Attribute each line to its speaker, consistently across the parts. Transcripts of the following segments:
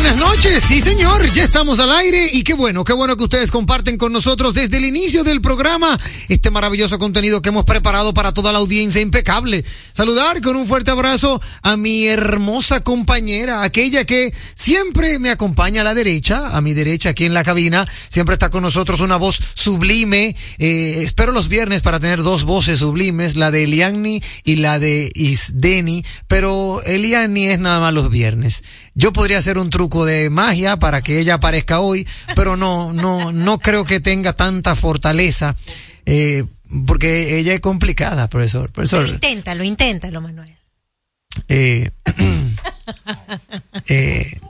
Speaker 1: Buenas noches, sí señor, ya estamos al aire y qué bueno, qué bueno que ustedes comparten con nosotros desde el inicio del programa este maravilloso contenido que hemos preparado para toda la audiencia impecable. Saludar con un fuerte abrazo a mi hermosa compañera, aquella que siempre me acompaña a la derecha, a mi derecha aquí en la cabina, siempre está con nosotros una voz sublime, eh, espero los viernes para tener dos voces sublimes, la de Eliani y la de Isdeni, pero Eliani es nada más los viernes. Yo podría hacer un truco de magia para que ella aparezca hoy, pero no, no, no creo que tenga tanta fortaleza, eh, porque ella es complicada, profesor. Profesor,
Speaker 2: Inténtalo, inténtalo, Manuel.
Speaker 1: eh, eh,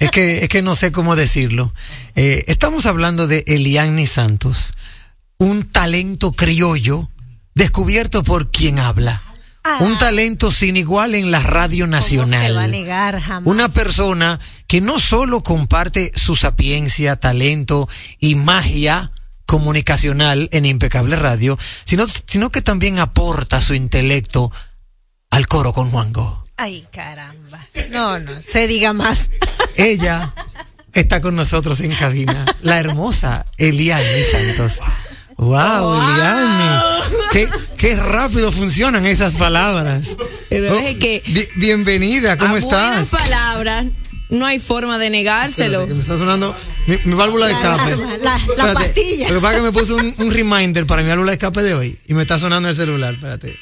Speaker 1: es que, es que no sé cómo decirlo. Eh, estamos hablando de Eliani Santos, un talento criollo descubierto por quien habla. Un talento sin igual en la radio nacional.
Speaker 2: ¿Cómo se va a negar jamás?
Speaker 1: Una persona que no solo comparte su sapiencia, talento y magia comunicacional en Impecable Radio, sino, sino que también aporta su intelecto al coro con Juango.
Speaker 2: Ay, caramba. No, no, se diga más.
Speaker 1: Ella está con nosotros en cabina, la hermosa Eliani Santos. Wow, Eliani. Qué, qué rápido funcionan esas palabras.
Speaker 3: Pero
Speaker 1: Oh,
Speaker 3: es que
Speaker 1: bi- bienvenida, ¿cómo
Speaker 3: a
Speaker 1: estás?
Speaker 3: palabras no hay forma de negárselo.
Speaker 1: Espérate, que me está sonando mi, mi válvula de escape.
Speaker 2: la- la pastilla.
Speaker 1: Lo que pasa es que me puse un, un reminder para mi válvula de escape de hoy y me está sonando el celular. Espérate.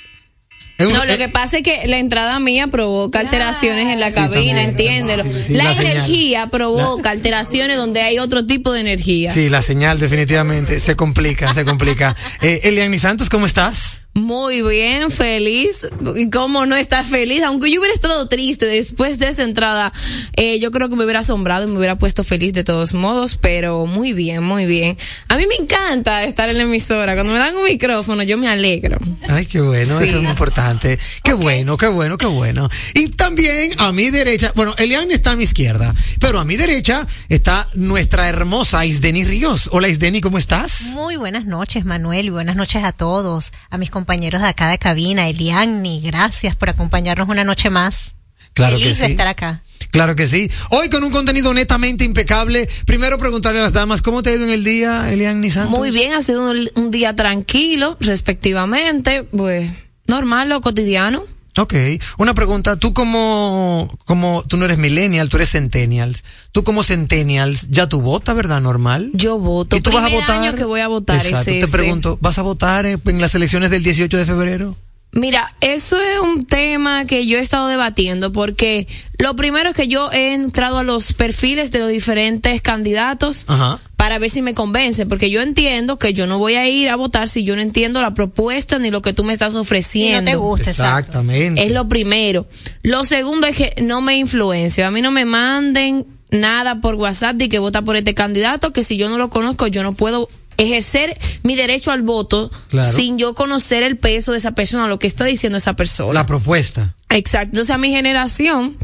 Speaker 3: No, lo que pasa es que la entrada mía provoca alteraciones en la
Speaker 1: Sí,
Speaker 3: cabina,
Speaker 1: también,
Speaker 3: entiéndelo.
Speaker 1: sí, sí,
Speaker 3: la,
Speaker 1: la señal.
Speaker 3: energía provoca alteraciones donde hay otro tipo de energía.
Speaker 1: Sí, la señal definitivamente se complica, se complica. Eh, Eliani Santos, ¿cómo estás?
Speaker 3: Muy bien, feliz. ¿Y cómo no estar feliz? Aunque yo hubiera estado triste después de esa entrada, eh, yo creo que me hubiera asombrado y me hubiera puesto feliz de todos modos, pero muy bien, muy bien. A mí me encanta estar en la emisora. Cuando me dan un micrófono, yo me alegro.
Speaker 1: Ay, qué bueno,
Speaker 3: Sí.
Speaker 1: eso es muy importante. Qué bueno, qué bueno, qué bueno. Y también a mi derecha, bueno, Elian está a mi izquierda, pero a mi derecha está nuestra hermosa Isdeni Ríos. Hola Isdeni, ¿cómo estás?
Speaker 2: Muy buenas noches, Manuel, y buenas noches a todos, a mis compañeros de acá de cabina, Eliani, gracias por acompañarnos una noche más.
Speaker 1: Claro
Speaker 2: Feliz
Speaker 1: que
Speaker 2: de
Speaker 1: sí.
Speaker 2: estar acá.
Speaker 1: Claro que sí. Hoy con un contenido netamente impecable. Primero preguntarle a las damas, ¿cómo te ha ido en el día, Elian Santos?
Speaker 3: Muy bien, ha sido un, un día tranquilo, respectivamente, pues normal, lo cotidiano.
Speaker 1: Ok, una pregunta, tú como, como, tú no eres millennial, tú eres centennials. Tú como centennials, ya tú votas, ¿verdad? Normal.
Speaker 3: Yo voto.
Speaker 1: ¿Y tú vas a votar?
Speaker 3: año que voy a votar es
Speaker 1: Exacto. Te
Speaker 3: este.
Speaker 1: pregunto, ¿vas a votar en, en las elecciones del 18 de febrero?
Speaker 3: Mira, eso es un tema que yo he estado debatiendo porque lo primero es que yo he entrado a los perfiles de los diferentes candidatos
Speaker 1: Ajá.
Speaker 3: para ver si me convence, porque yo entiendo que yo no voy a ir a votar si yo no entiendo la propuesta ni lo que tú me estás
Speaker 2: Si no
Speaker 3: ofreciendo.
Speaker 2: te gusta, exacto.
Speaker 1: Exactamente.
Speaker 3: Es lo primero. Lo segundo es que no me influencie. A mí no me manden nada por WhatsApp de que vota por este candidato, que si yo no lo conozco, yo no puedo ejercer mi derecho al voto
Speaker 1: Claro.
Speaker 3: sin yo conocer el peso de esa persona, lo que está diciendo esa persona.
Speaker 1: La propuesta.
Speaker 3: Exacto. Entonces, a mi generación,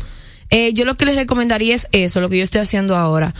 Speaker 3: eh, yo lo que les recomendaría es eso, lo que yo estoy haciendo ahora.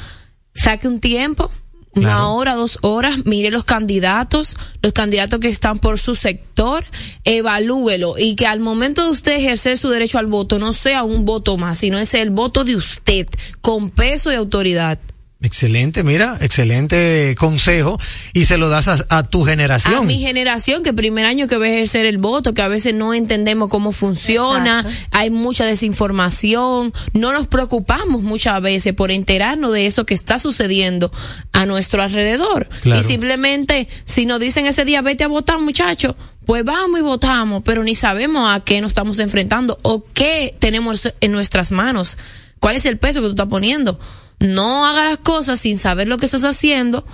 Speaker 3: Saque un tiempo, una
Speaker 1: Claro.
Speaker 3: hora, dos horas, mire los candidatos, los candidatos que están por su sector, evalúelo y que al momento de usted ejercer su derecho al voto no sea un voto más, sino es el voto de usted, con peso y autoridad.
Speaker 1: Excelente, mira, excelente consejo y se lo das a, a tu generación.
Speaker 3: A mi generación, que primer año que va a ejercer el voto, que a veces no entendemos cómo funciona,
Speaker 2: Exacto.
Speaker 3: hay mucha desinformación, no nos preocupamos muchas veces por enterarnos de eso que está sucediendo a nuestro alrededor.
Speaker 1: Claro.
Speaker 3: Y simplemente, si nos dicen ese día, vete a votar, muchacho, pues vamos y votamos, pero ni sabemos a qué nos estamos enfrentando o qué tenemos en nuestras manos. ¿Cuál es el peso que tú estás poniendo? No hagas las cosas sin saber lo que estás haciendo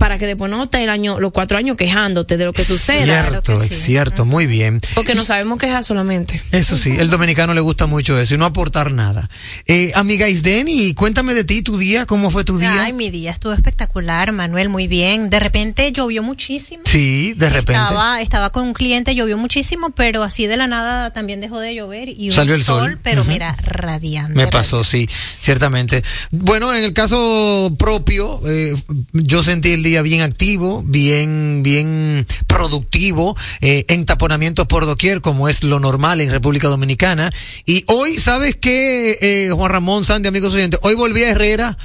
Speaker 3: para que después no estés el año, los cuatro años quejándote de lo que suceda.
Speaker 1: Cierto, es
Speaker 2: sí.
Speaker 1: cierto, muy bien.
Speaker 3: Porque no sabemos quejar solamente.
Speaker 1: Eso sí, el dominicano le gusta mucho eso y no aportar nada. Eh, amiga Isdeni, cuéntame de ti, tu día, ¿cómo fue tu día?
Speaker 2: Ay, mi día estuvo espectacular, Manuel, muy bien. De repente llovió muchísimo.
Speaker 1: sí, de repente.
Speaker 2: Estaba, estaba con un cliente, llovió muchísimo, pero así de la nada también dejó de llover y un
Speaker 1: Salió el
Speaker 2: sol,
Speaker 1: sol.
Speaker 2: pero mira, radiante.
Speaker 1: Me pasó, sí, ciertamente. Bueno, en el caso propio, eh, yo sentí el día bien activo, bien, bien productivo, eh, entaponamientos por doquier, como es lo normal en República Dominicana. Y hoy, ¿sabes qué, eh, Juan Ramón, Sandy, amigos oyentes? Hoy volví a Herrera.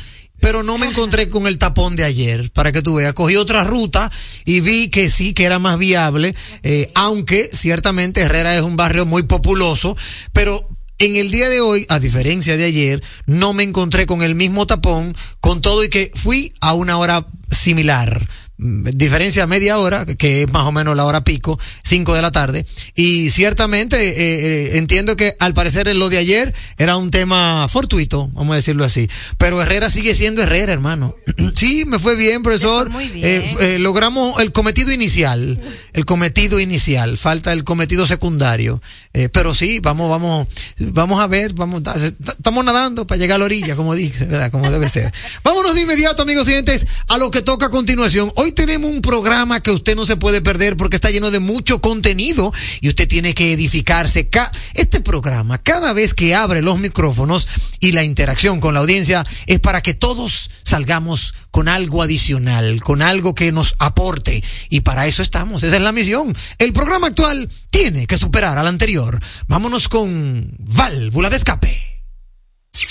Speaker 1: Pero no me encontré con el tapón de ayer, para que tú veas. Cogí otra ruta y vi que sí, que era más viable, eh, aunque ciertamente Herrera es un barrio muy populoso, pero en el día de hoy, a diferencia de ayer, no me encontré con el mismo tapón, con todo y que fui a una hora similar. Diferencia media hora, que es más o menos la hora pico, 5 de la tarde. Y ciertamente eh, eh, entiendo que al parecer lo de ayer era un tema fortuito, vamos a decirlo así. Pero Herrera sigue siendo Herrera, hermano. sí, me fue bien, profesor.
Speaker 2: Fue muy bien.
Speaker 1: Eh, eh, logramos el cometido inicial, el cometido inicial, falta el cometido secundario. Eh, pero sí, vamos, vamos, vamos a ver, vamos, estamos nadando para llegar a la orilla, como dice, ¿verdad? Como debe ser. Vámonos de inmediato, amigos oyentes, a lo que toca a continuación. Hoy tenemos un programa que usted no se puede perder porque está lleno de mucho contenido y usted tiene que edificarse. Ca- Este programa, cada vez que abre los micrófonos y la interacción con la audiencia, es para que todos salgamos con algo adicional, con algo que nos aporte. Y para eso estamos, esa es la misión. El programa actual tiene que superar al anterior. Vámonos con válvula de escape.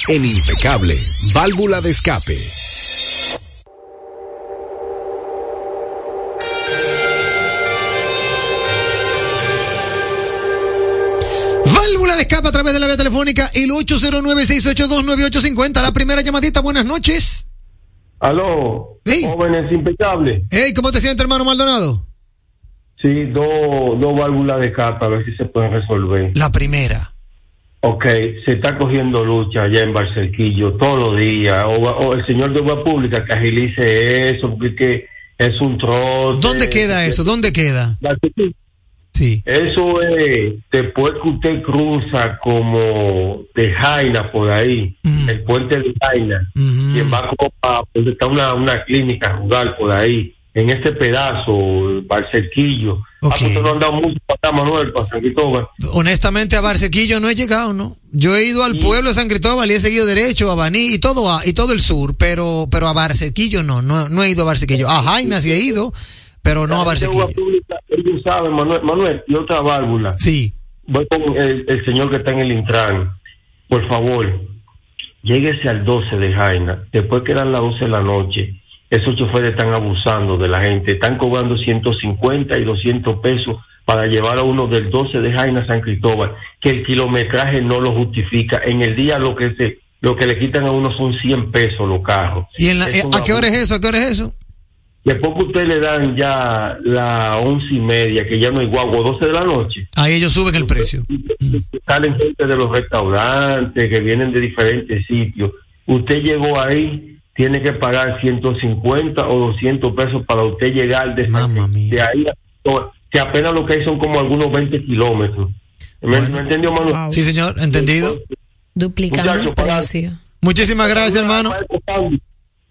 Speaker 4: En Impecable, válvula de escape.
Speaker 1: De escape a través de la vía telefónica el 809-682-9850. La primera llamadita, buenas noches.
Speaker 5: Aló,
Speaker 1: Sí.
Speaker 5: jóvenes impecables.
Speaker 1: Hey, ¿cómo te sientes, hermano Maldonado?
Speaker 5: Sí, dos dos válvulas de capa, a ver si se pueden resolver.
Speaker 1: La primera.
Speaker 5: Ok, se está cogiendo lucha allá en Barcelquillo todos los días. O, o el señor de Obra Pública que agilice eso, porque que es un trote.
Speaker 1: ¿Dónde queda eso? ¿Dónde queda?
Speaker 5: Barcelquillo.
Speaker 1: Sí.
Speaker 5: Eso es después que usted cruza como de Jaina por ahí,
Speaker 1: Mm.
Speaker 5: el puente de Jaina,
Speaker 1: Mm.
Speaker 5: y va como para donde está una, una clínica rural por ahí, en ese pedazo, Barcelquillo.
Speaker 1: Ok.
Speaker 5: Ah, pues no ha andado mucho para Manuel, para San Cristóbal.
Speaker 1: Honestamente, a Barcequillo no he llegado, ¿no? Yo he ido al pueblo de San Cristóbal y he seguido derecho a Baní y todo, a- y todo el sur, pero, pero a Barcequillo no, no, no he ido a Barcequillo. A Jaina sí he ido, pero no a Barcequillo.
Speaker 5: Ellos saben, Manuel, Manuel, y otra válvula.
Speaker 1: Sí.
Speaker 5: voy con el, el señor que está en el Intran. Por favor, lléguese al 12 de Jaina. Después que eran las 12 de la noche, esos choferes están abusando de la gente. Están cobrando 150 y 200 pesos para llevar a uno del 12 de Jaina a San Cristóbal, que el kilometraje no lo justifica. En el día lo que se lo que le quitan a uno son 100 pesos los carros.
Speaker 1: ¿Y en la- eh, a qué hora es eso? ¿A qué hora es eso?
Speaker 5: Después que usted le dan ya la once y media, que ya no hay guagua, 12 de la noche,
Speaker 1: Ahí ellos suben el precio.
Speaker 5: salen gente de los restaurantes que vienen de diferentes sitios. Usted llegó ahí, tiene que pagar 150 o 200 pesos para usted llegar de,
Speaker 1: Mamma mía.
Speaker 5: de ahí, a- que apenas lo que hay son como algunos 20 kilómetros. ¿Me,
Speaker 1: Bueno.
Speaker 5: me entendió, Manuel?
Speaker 3: Wow.
Speaker 1: Sí, señor, entendido.
Speaker 3: Duplicando el
Speaker 5: para-
Speaker 3: precio.
Speaker 1: Muchísimas gracias, hermano.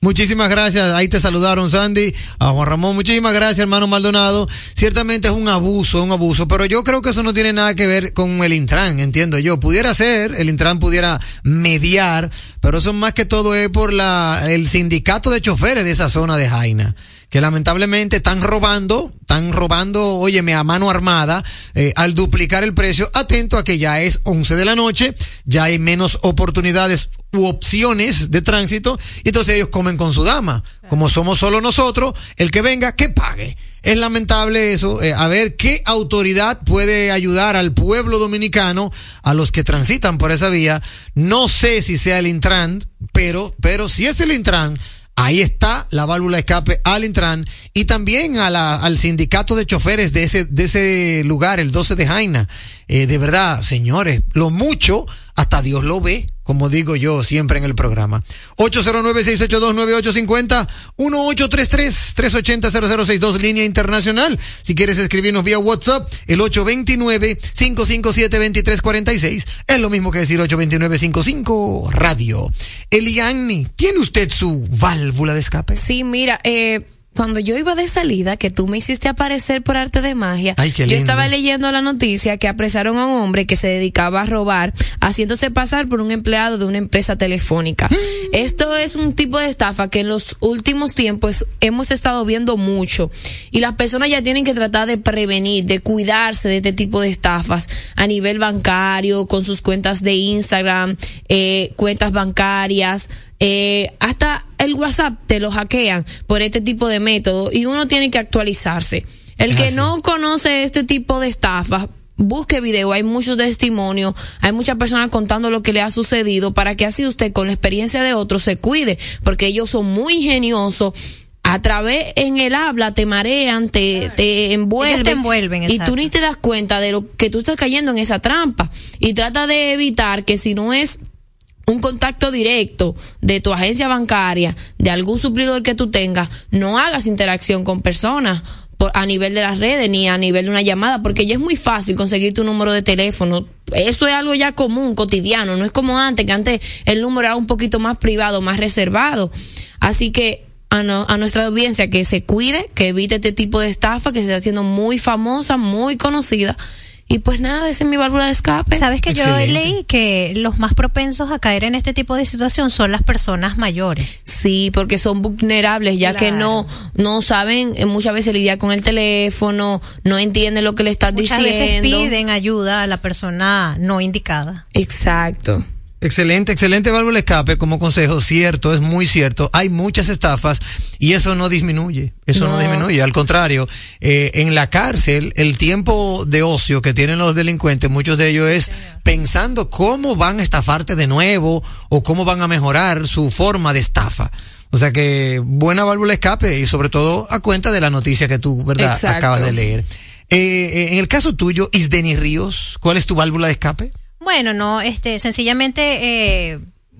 Speaker 1: Muchísimas gracias. Ahí te saludaron, Sandy. A Juan Ramón, muchísimas gracias, hermano Maldonado. Ciertamente es un abuso, un abuso, pero yo creo que eso no tiene nada que ver con el Intran, entiendo yo. Pudiera ser, el Intran pudiera mediar, pero eso más que todo es por la, el sindicato de choferes de esa zona de Jaina que lamentablemente están robando, están robando, óyeme, a mano armada, eh, al duplicar el precio, atento a que ya es 11 de la noche, ya hay menos oportunidades u opciones de tránsito, y entonces ellos comen con su dama. Como somos solo nosotros, el que venga, que pague. Es lamentable eso, eh, a ver qué autoridad puede ayudar al pueblo dominicano, a los que transitan por esa vía. No sé si sea el Intran, pero, pero si es el Intran, Ahí está la válvula de escape al Intran y también a la, al sindicato de choferes de ese, de ese lugar, el 12 de Jaina. Eh, de verdad, señores, lo mucho, hasta Dios lo ve, como digo yo siempre en el programa. 809-682-9850, 1833-380-0062, línea internacional. Si quieres escribirnos vía WhatsApp, el 829-557-2346. Es lo mismo que decir 829-55 radio. Eliani, ¿tiene usted su válvula de escape?
Speaker 3: Sí, mira, eh, cuando yo iba de salida, que tú me hiciste aparecer por arte de magia,
Speaker 1: Ay,
Speaker 3: yo estaba leyendo la noticia que apresaron a un hombre que se dedicaba a robar, haciéndose pasar por un empleado de una empresa telefónica. Esto es un tipo de estafa que en los últimos tiempos hemos estado viendo mucho y las personas ya tienen que tratar de prevenir, de cuidarse de este tipo de estafas a nivel bancario, con sus cuentas de Instagram, eh, cuentas bancarias, eh, hasta el WhatsApp te lo hackean por este tipo de método y uno tiene que actualizarse. El
Speaker 1: Es
Speaker 3: que
Speaker 1: así.
Speaker 3: no conoce este tipo de estafas, busque video, hay muchos testimonios, hay muchas personas contando lo que le ha sucedido para que así usted con la experiencia de otros se cuide, porque ellos son muy ingeniosos. A través en el habla te marean, te, te envuelven.
Speaker 2: te envuelven,
Speaker 3: y tú ni te das cuenta de lo que tú estás cayendo en esa trampa. Y trata de evitar que si no es un contacto directo de tu agencia bancaria, de algún suplidor que tú tengas, no hagas interacción con personas a nivel de las redes ni a nivel de una llamada, porque ya es muy fácil conseguir tu número de teléfono. Eso es algo ya común, cotidiano, no es como antes, que antes el número era un poquito más privado, más reservado. Así que a, a nuestra audiencia que se cuide, que evite este tipo de estafa que se está haciendo muy famosa, muy conocida. Y pues nada, esa es mi válvula de escape.
Speaker 2: Sabes que yo leí que los más propensos a caer en este tipo de situación son las personas mayores.
Speaker 3: Sí, porque son vulnerables, ya que no no saben eh, muchas veces lidiar con el teléfono, no entienden lo que le estás
Speaker 2: Muchas
Speaker 3: diciendo.
Speaker 2: veces piden ayuda a la persona no indicada.
Speaker 3: Exacto.
Speaker 1: Excelente, excelente válvula de escape como consejo, cierto, es muy cierto. Hay muchas estafas y eso no disminuye, eso no,
Speaker 3: No.
Speaker 1: disminuye. Al contrario, eh, en la cárcel, el tiempo de ocio que tienen los delincuentes, muchos de ellos es pensando cómo van a estafarte de nuevo o cómo van a mejorar su forma de estafa. O sea que buena válvula de escape y sobre todo a cuenta de la noticia que tú, ¿verdad?
Speaker 3: Exacto.
Speaker 1: Acabas de leer. Eh, eh, en el caso tuyo, Isdeni Ríos, ¿cuál es tu válvula de escape?
Speaker 2: Bueno, no, este, sencillamente eh,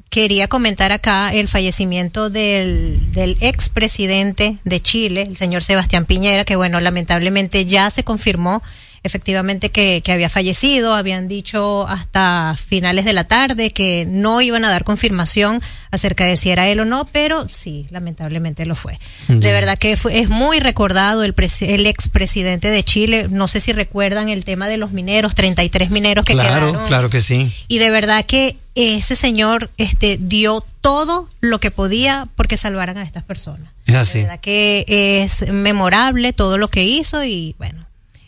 Speaker 2: quería comentar acá el fallecimiento del, del expresidente de Chile, el señor Sebastián Piñera, que bueno, lamentablemente ya se confirmó efectivamente que, que había fallecido, habían dicho hasta finales de la tarde que no iban a dar confirmación acerca de si era él o no, pero sí, lamentablemente lo fue. De verdad que fue, es muy recordado el, el expresidente de Chile, no sé si recuerdan el tema de los mineros, 33 mineros que
Speaker 1: claro,
Speaker 2: quedaron
Speaker 1: claro que sí.
Speaker 2: y de verdad que ese señor este dio todo lo que podía porque salvaran a estas personas.
Speaker 1: Es así.
Speaker 2: De verdad que es memorable todo lo que hizo y bueno,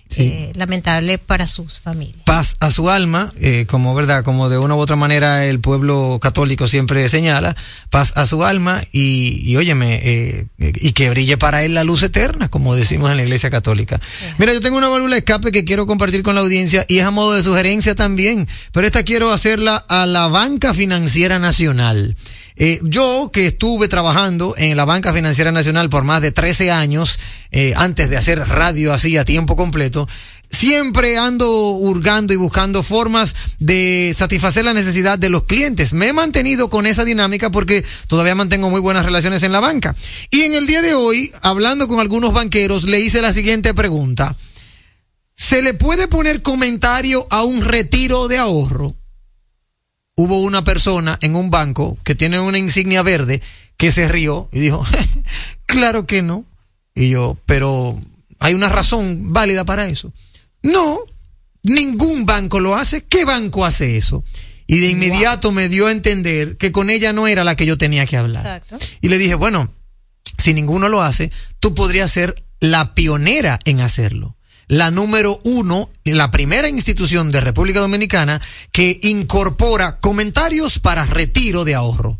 Speaker 1: Sí.
Speaker 2: eh, lamentable para sus familias.
Speaker 1: paz a su alma, eh, como verdad, como de una u otra manera el pueblo católico siempre señala, paz a su alma y, y óyeme, eh, y que brille para él la luz eterna, como decimos en la iglesia católica. Mira, yo tengo una válvula de escape que quiero compartir con la audiencia y es a modo de sugerencia también, pero esta quiero hacerla a la Banca Financiera Nacional. Eh, yo que estuve trabajando en la Banca Financiera Nacional por más de 13 años, eh, antes de hacer radio así a tiempo completo, siempre ando hurgando y buscando formas de satisfacer la necesidad de los clientes. Me he mantenido con esa dinámica porque todavía mantengo muy buenas relaciones en la banca. Y en el día de hoy, hablando con algunos banqueros, le hice la siguiente pregunta. ¿Se le puede poner comentario a un retiro de ahorro? Hubo una persona en un banco que tiene una insignia verde que se rió y dijo, claro que no. Y yo, pero hay una razón válida para eso. No, ningún banco lo hace. ¿Qué banco hace eso? Y de inmediato me dio a entender que con ella no era la que yo tenía que hablar.
Speaker 2: Exacto.
Speaker 1: Y le dije, bueno, si ninguno lo hace, tú podrías ser la pionera en hacerlo. La número uno, la primera institución de República Dominicana que incorpora comentarios para retiro de ahorro.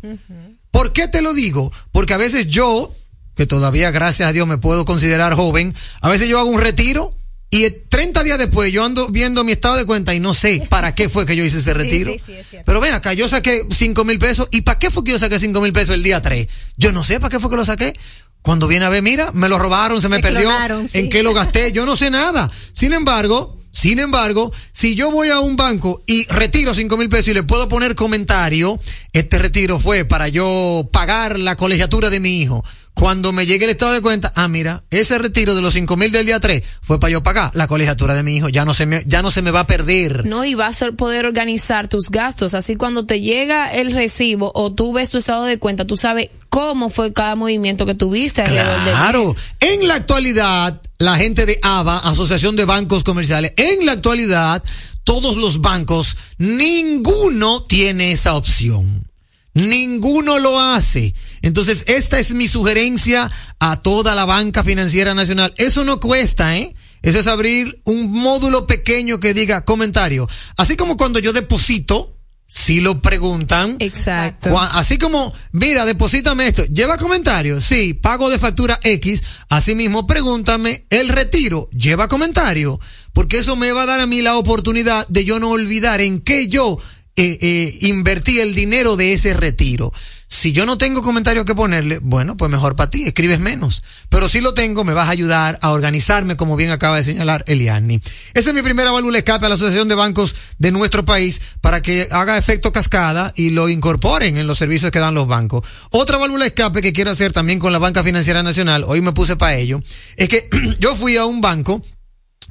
Speaker 1: ¿Por qué te lo digo? Porque a veces yo, que todavía gracias a Dios me puedo considerar joven, a veces yo hago un retiro y 30 días después yo ando viendo mi estado de cuenta y no sé para qué fue que yo hice ese retiro.
Speaker 2: sí, sí, es cierto.
Speaker 1: Pero ven acá, yo saqué 5 mil pesos. ¿Y para qué fue que yo saqué 5 mil pesos el día 3? Yo no sé para qué fue que lo saqué. Cuando viene a ver, mira, me lo robaron, se me,
Speaker 2: Me
Speaker 1: perdió.
Speaker 2: clonaron, sí.
Speaker 1: ¿En qué lo gasté? Yo no sé nada. Sin embargo, sin embargo, si yo voy a un banco y retiro 5 mil pesos y le puedo poner comentario, este retiro fue para yo pagar la colegiatura de mi hijo. Cuando me llegue el estado de cuenta, ah, mira, ese retiro de los 5 mil del día 3 fue para yo pagar la colegiatura de mi hijo. Ya no se me, ya no se me va a perder.
Speaker 3: No, y vas a poder organizar tus gastos. Así cuando te llega el recibo o tú ves tu estado de cuenta, tú sabes cómo fue cada movimiento que tuviste alrededor del
Speaker 1: Claro.
Speaker 3: mes.
Speaker 1: En la actualidad, la gente de ABA, Asociación de Bancos Comerciales, en la actualidad, todos los bancos, ninguno tiene esa opción. Ninguno lo hace. Entonces, esta es mi sugerencia a toda la banca financiera nacional. Eso no cuesta, ¿eh? Eso es abrir un módulo pequeño que diga comentario. Así como cuando yo deposito, si lo preguntan,
Speaker 3: Exacto.
Speaker 1: Así como, mira, deposítame esto, lleva comentario, sí, pago de factura X, asimismo pregúntame, el retiro, lleva comentario, porque eso me va a dar a mí la oportunidad de yo no olvidar en qué yo eh, eh, invertí el dinero de ese retiro. Si yo no tengo comentario que ponerle, bueno, pues mejor para ti, escribes menos. Pero si lo tengo, me vas a ayudar a organizarme, como bien acaba de señalar Eliani. Esa es mi primera válvula escape a la Asociación de Bancos de nuestro país para que haga efecto cascada y lo incorporen en los servicios que dan los bancos. Otra válvula escape que quiero hacer también con la Banca Financiera Nacional, hoy me puse para ello, es que yo fui a un banco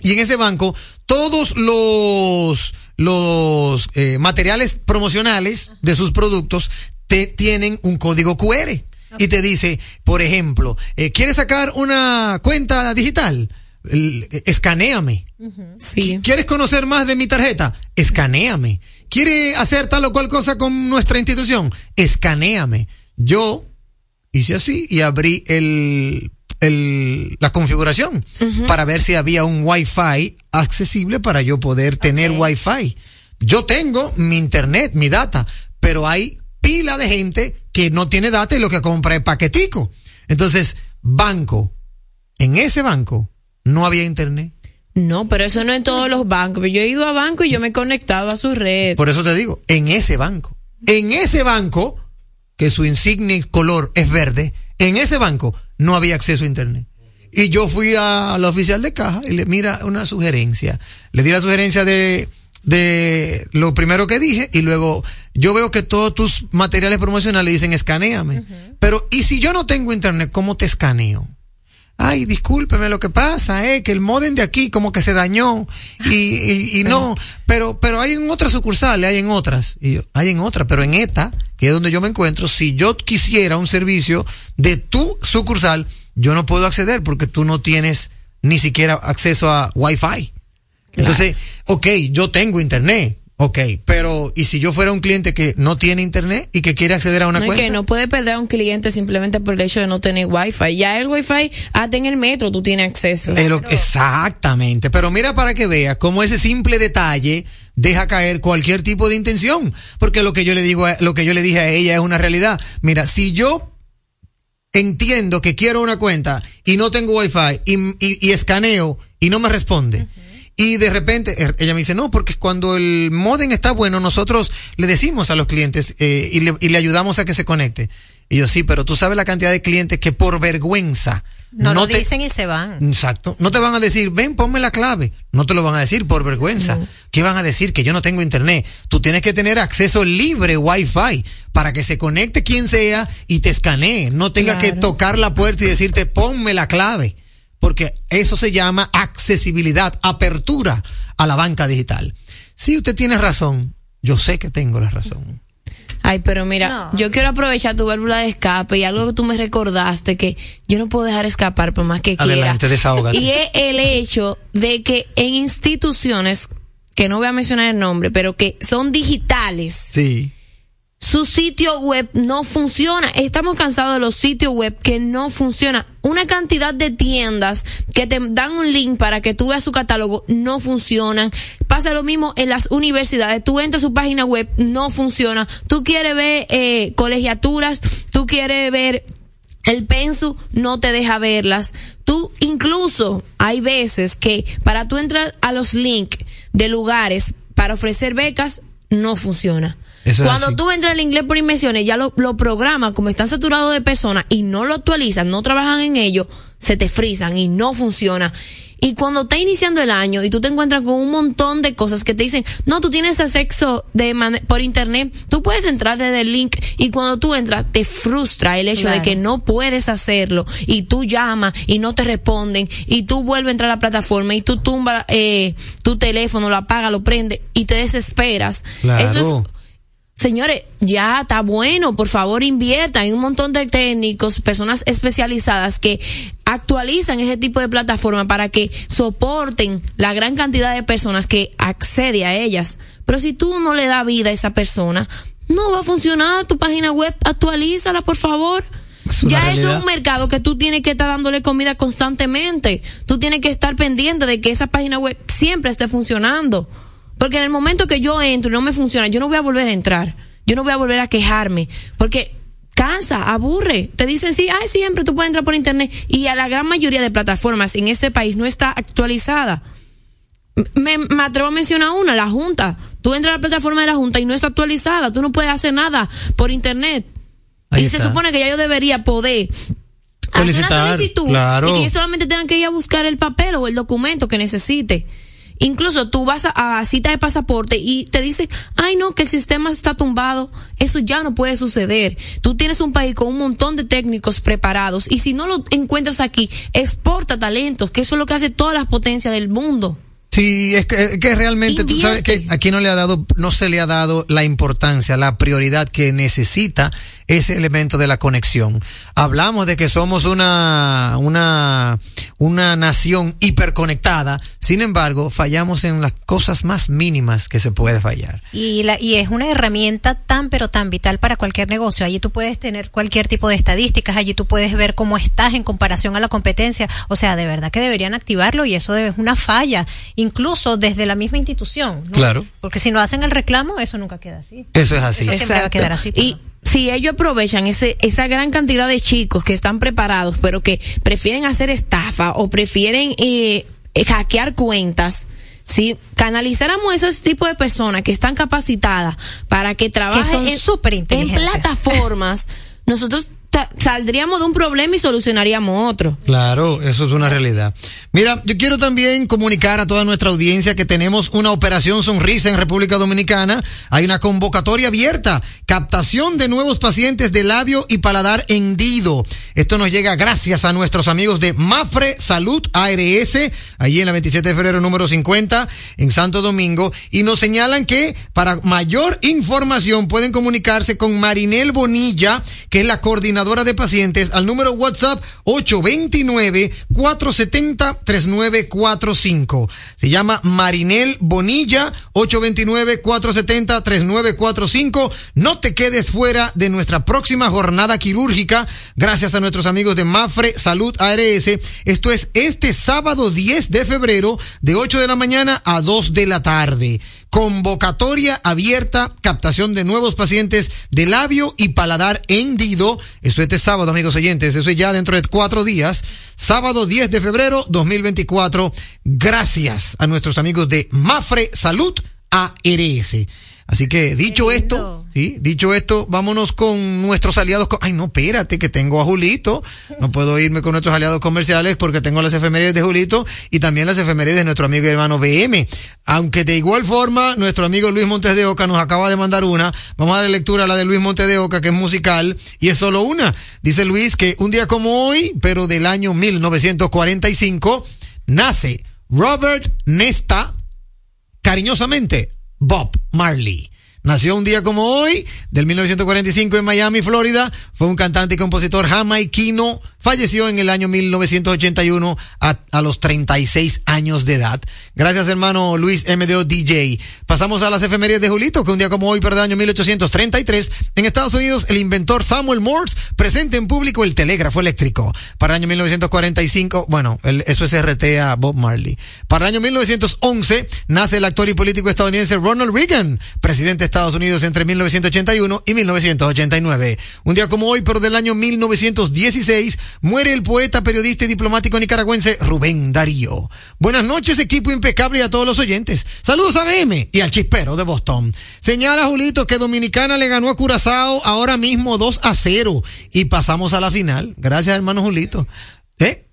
Speaker 1: y en ese banco todos los los eh, materiales promocionales de sus productos te tienen un código QR y te dice, por ejemplo, eh, ¿quieres sacar una cuenta digital? El- escanéame.
Speaker 3: Sí.
Speaker 1: ¿Quieres conocer más de mi tarjeta? Escanéame. ¿Quiere hacer tal o cual cosa con nuestra institución? Escanéame. Yo hice así y abrí el, el, la configuración para ver si había un Wi-Fi accesible para yo poder tener Wi-Fi. Yo tengo mi internet, mi data, pero hay pila de gente que no tiene data y lo que compra es paquetico. Entonces, banco, en ese banco no había internet.
Speaker 3: No, pero eso no en todos los bancos. Yo he ido a banco y yo me he conectado a su red.
Speaker 1: Por eso te digo, en ese banco. En ese banco, que su insignia y color es verde, en ese banco no había acceso a internet. Y yo fui a la oficial de caja y le mira una sugerencia. Le di la sugerencia de, de lo primero que dije y luego yo veo que todos tus materiales promocionales dicen escaneame. Pero, ¿y si yo no tengo internet, cómo te escaneo? Ay, discúlpeme, lo que pasa es que el modem de aquí como que se dañó. Y, y, y no, pero, pero hay en otras sucursales, hay en otras, y yo, hay en otras, pero en esta, que es donde yo me encuentro, si yo quisiera un servicio de tu sucursal, yo no puedo acceder porque tú no tienes ni siquiera acceso a Wi-Fi. Entonces, ok, yo tengo internet, ok, pero ¿y si yo fuera un cliente que no tiene internet y que quiere acceder a una
Speaker 3: No,
Speaker 1: cuenta?
Speaker 3: que no puede perder a un cliente simplemente por el hecho de no tener wifi. Ya el wifi, hasta en el metro tú tienes acceso.
Speaker 1: Pero- exactamente. Pero mira para que veas cómo ese simple detalle deja caer cualquier tipo de intención. Porque lo que yo le digo, a- lo que yo le dije a ella es una realidad. Mira, si yo entiendo que quiero una cuenta y no tengo wifi y, y, y escaneo y no me responde. Y de repente er- ella me dice, no, porque cuando el modem está bueno, nosotros le decimos a los clientes eh, y, le, y le ayudamos a que se conecte. Y yo, sí, pero tú sabes la cantidad de clientes que por vergüenza
Speaker 2: No, lo
Speaker 1: te-
Speaker 2: dicen y se van.
Speaker 1: Exacto. No te van a decir, ven, ponme la clave. No te lo van a decir por vergüenza. ¿Qué van a decir? Que yo no tengo internet. Tú tienes que tener acceso libre Wi-Fi para que se conecte quien sea y te escanee. No tenga que tocar la puerta y decirte, ponme la clave. Porque eso se llama accesibilidad, apertura a la banca digital. Sí, usted tiene razón. Yo sé que tengo la razón.
Speaker 3: Ay, pero mira,
Speaker 2: No.
Speaker 3: yo quiero aprovechar tu válvula de escape y algo que tú me recordaste que yo no puedo dejar escapar por más que quiera.
Speaker 1: Adelante, desahógate.
Speaker 3: Y es el hecho de que en instituciones, que no voy a mencionar el nombre, pero que son digitales,
Speaker 1: Sí.
Speaker 3: Su sitio web no funciona. Estamos cansados de los sitios web que no funcionan. Una cantidad de tiendas que te dan un link para que tú veas su catálogo no funcionan. Pasa lo mismo en las universidades. Tú entras a su página web, no funciona. Tú quieres ver eh, colegiaturas, tú quieres ver el pensu no te deja verlas. Tú incluso hay veces que para tú entrar a los links de lugares para ofrecer becas no funciona.
Speaker 1: Eso
Speaker 3: Cuando tú entras al inglés por inmersiones, ya lo, lo programas, como están saturados de personas y no lo actualizan, no trabajan en ello, se te frisan y no funciona. Y cuando está iniciando el año y tú te encuentras con un montón de cosas que te dicen, no, tú tienes acceso de mane- por internet, tú puedes entrar desde el link y cuando tú entras te frustra el hecho de que no puedes hacerlo y tú llamas y no te responden y tú vuelves a entrar a la plataforma y tú tumbas eh, tu teléfono, lo apagas, lo prende y te desesperas.
Speaker 1: Claro.
Speaker 3: Eso es Señores, ya está bueno, por favor inviertan. Hay un montón de técnicos, personas especializadas que actualizan ese tipo de plataforma para que soporten la gran cantidad de personas que accede a ellas. Pero si tú no le das vida a esa persona, no va a funcionar tu página web, actualízala, por favor.
Speaker 1: Es
Speaker 3: ya eso es un mercado que tú tienes que estar dándole comida constantemente. Tú tienes que estar pendiente de que esa página web siempre esté funcionando. Porque en el momento que yo entro y no me funciona, yo no voy a volver a entrar. Yo no voy a volver a quejarme. Porque cansa, aburre. Te dicen, sí, ay, siempre tú puedes entrar por internet. Y a la gran mayoría de plataformas en este país no está actualizada. Me, me atrevo a mencionar una, la Junta. Tú entras a la plataforma de la Junta y no está actualizada. Tú no puedes hacer nada por internet.
Speaker 1: Ahí
Speaker 3: y se supone que ya yo debería poder hacer
Speaker 1: Solicitar,
Speaker 3: una solicitud
Speaker 1: claro.
Speaker 3: y que yo solamente tenga que ir a buscar el papel o el documento que necesite. Incluso tú vas a, a cita de pasaporte y te dicen, ay no, que el sistema está tumbado. Eso ya no puede suceder. Tú tienes un país con un montón de técnicos preparados y si no lo encuentras aquí, exporta talentos, que eso es lo que hace todas las potencias del mundo.
Speaker 1: Sí, es que, realmente tú sabes que aquí no le ha dado, no se le ha dado la importancia, la prioridad que necesita ese elemento de la conexión. Hablamos de que somos una, una, una nación hiperconectada, sin embargo, fallamos en las cosas más mínimas que se puede fallar.
Speaker 2: Y, la, y es una herramienta tan pero tan vital para cualquier negocio. Allí tú puedes tener cualquier tipo de estadísticas, allí tú puedes ver cómo estás en comparación a la competencia. O sea, de verdad que deberían activarlo y eso es una falla, incluso desde la misma institución. ¿no?
Speaker 1: Claro.
Speaker 2: Porque si no hacen el reclamo, eso nunca queda así.
Speaker 1: Eso es así.
Speaker 2: Eso siempre va a quedar así. pues,
Speaker 3: Y
Speaker 2: ¿no?
Speaker 3: Si ellos aprovechan ese, esa gran cantidad de chicos que están preparados, pero que prefieren hacer estafa o prefieren eh, hackear cuentas, si canalizáramos esos tipos de personas que están capacitadas para que trabajen
Speaker 2: son
Speaker 3: en, en plataformas, nosotros saldríamos de un problema y solucionaríamos otro.
Speaker 1: Claro, eso es una realidad. Mira, yo quiero también comunicar a toda nuestra audiencia que tenemos una operación sonrisa en República Dominicana. Hay una convocatoria abierta, captación de nuevos pacientes de labio y paladar hendido. Esto nos llega gracias a nuestros amigos de Mafre Salud ARS, allí en la 27 de febrero número 50, en Santo Domingo, y nos señalan que para mayor información pueden comunicarse con Marinel Bonilla, que es la coordinadora de pacientes, al número WhatsApp 829-470-3945. Se llama Marinel Bonilla, 829-470-3945. No te quedes fuera de nuestra próxima jornada quirúrgica, gracias a nuestros amigos de Mafre Salud ARS. Esto es este sábado 10 de febrero, de 8 de la mañana a 2 de la tarde. Convocatoria abierta, captación de nuevos pacientes de labio y paladar hendido. Eso este sábado, amigos oyentes. Eso es ya dentro de cuatro días. Sábado 10 de febrero 2024. Gracias a nuestros amigos de Mafre Salud ARS. Así que dicho esto, sí, dicho esto, vámonos con nuestros aliados. Ay, no, espérate, que tengo a Julito. No puedo irme con nuestros aliados comerciales porque tengo las efemérides de Julito y también las efemérides de nuestro amigo y hermano BM. Aunque de igual forma, nuestro amigo Luis Montes de Oca nos acaba de mandar una. Vamos a darle lectura a la de Luis Montes de Oca, que es musical, y es solo una. Dice Luis que un día como hoy, pero del año 1945, nace Robert Nesta, cariñosamente Bob Marley. Nació un día como hoy, del 1945 en Miami, Florida. Fue un cantante y compositor jamaiquino. Falleció en el año 1981 a, los 36 años de edad. Gracias, hermano Luis MDO DJ. Pasamos a las efemérides de Julito, que un día como hoy, pero del año 1833, en Estados Unidos, el inventor Samuel Morse presenta en público el telégrafo eléctrico. Para el año 1945, bueno, el- eso es RT a Bob Marley. Para el año 1911, nace el actor y político estadounidense Ronald Reagan, presidente de Estados Unidos entre 1981 y 1989. Un día como hoy, pero del año 1916, muere el poeta, periodista y diplomático nicaragüense Rubén Darío. Buenas noches, equipo impecable y a todos los oyentes. Saludos a BM y al chispero de Boston. Señala Julito que Dominicana le ganó a Curazao ahora mismo 2 a 0 y pasamos a la final. Gracias, hermano Julito. ¿Eh?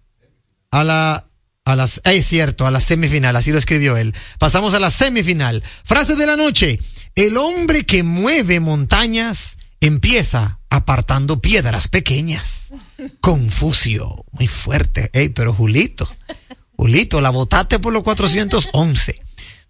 Speaker 1: a la a las es cierto, a la semifinal, así lo escribió él. Pasamos a la semifinal. Frase de la noche. El hombre que mueve montañas empieza apartando piedras pequeñas. Confucio, muy fuerte. Ey, pero Julito, Julito, la votaste por los 411.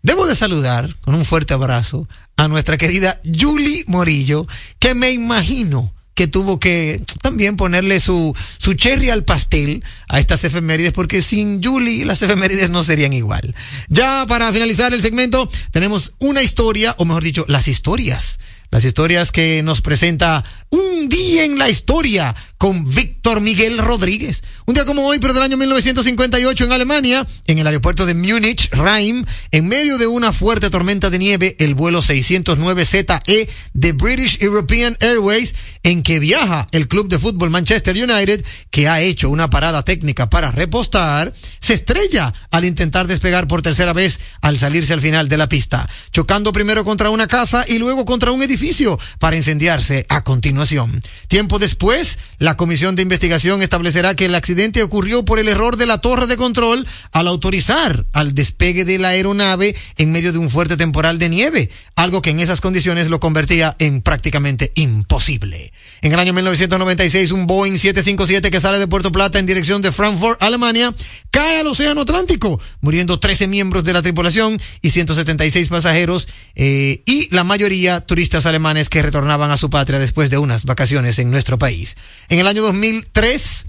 Speaker 1: Debo de saludar con un fuerte abrazo a nuestra querida Julie Morillo, que me imagino que tuvo que también ponerle su, su cherry al pastel a estas efemérides, porque sin Julie las efemérides no serían igual. Ya para finalizar el segmento, tenemos una historia, o mejor dicho, las historias. Las historias que nos presenta Un día en la historia con Víctor Miguel Rodríguez. Un día como hoy, pero del año 1958 en Alemania, en el aeropuerto de Múnich, Rhein, en medio de una fuerte tormenta de nieve, el vuelo 609ZE de British European Airways, en que viaja el club de fútbol Manchester United, que ha hecho una parada técnica para repostar, se estrella al intentar despegar por tercera vez al salirse al final de la pista, chocando primero contra una casa y luego contra un edificio para incendiarse a continuación. Tiempo después, la comisión de investigación establecerá que el accidente ocurrió por el error de la torre de control al autorizar al despegue de la aeronave en medio de un fuerte temporal de nieve, algo que en esas condiciones lo convertía en prácticamente imposible. En el año 1996, un Boeing 757 que sale de Puerto Plata en dirección de Frankfurt, Alemania, cae al Océano Atlántico, muriendo 13 miembros de la tripulación y 176 pasajeros, eh, y la mayoría turistas alemanes que retornaban a su patria después de unas vacaciones en nuestro país. En el año 2003,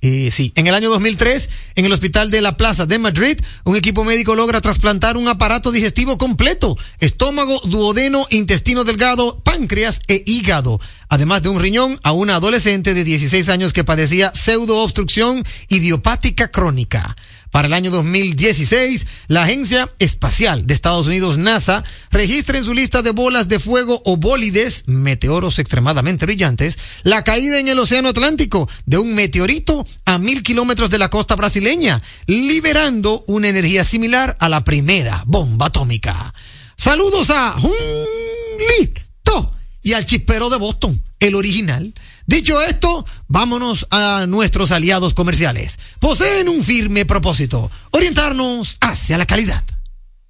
Speaker 1: eh, sí, en el año 2003, en el hospital de la Plaza de Madrid, un equipo médico logra trasplantar un aparato digestivo completo, estómago, duodeno, intestino delgado, páncreas e hígado, además de un riñón a una adolescente de 16 años que padecía pseudoobstrucción idiopática crónica. Para el año 2016, la Agencia Espacial de Estados Unidos, NASA, registra en su lista de bolas de fuego o bólides, meteoros extremadamente brillantes, la caída en el Océano Atlántico de un meteorito a mil kilómetros de la costa brasileña, liberando una energía similar a la primera bomba atómica. Saludos a Listo y al chispero de Boston, el original. Dicho esto, vámonos a nuestros aliados comerciales. Poseen un firme propósito, orientarnos hacia la calidad.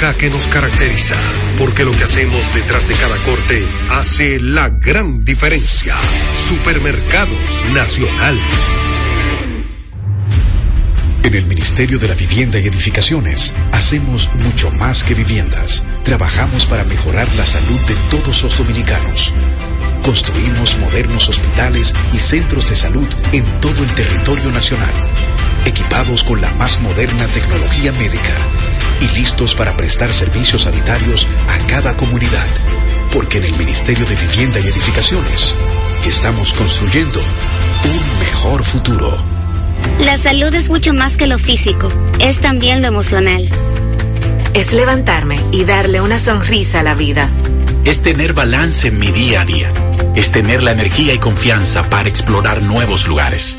Speaker 6: que nos caracteriza, porque lo que hacemos detrás de cada corte hace la gran diferencia. Supermercados Nacional.
Speaker 7: En el Ministerio de la Vivienda y Edificaciones hacemos mucho más que viviendas. Trabajamos para mejorar la salud de todos los dominicanos. Construimos modernos hospitales y centros de salud en todo el territorio nacional, equipados con la más moderna tecnología médica y listos para prestar servicios sanitarios a cada comunidad. Porque en el Ministerio de Vivienda y Edificaciones estamos construyendo un mejor futuro.
Speaker 8: La salud es mucho más que lo físico, es también lo emocional.
Speaker 9: Es levantarme y darle una sonrisa a la vida.
Speaker 10: Es tener balance en mi día a día. Es tener la energía y confianza para explorar nuevos lugares.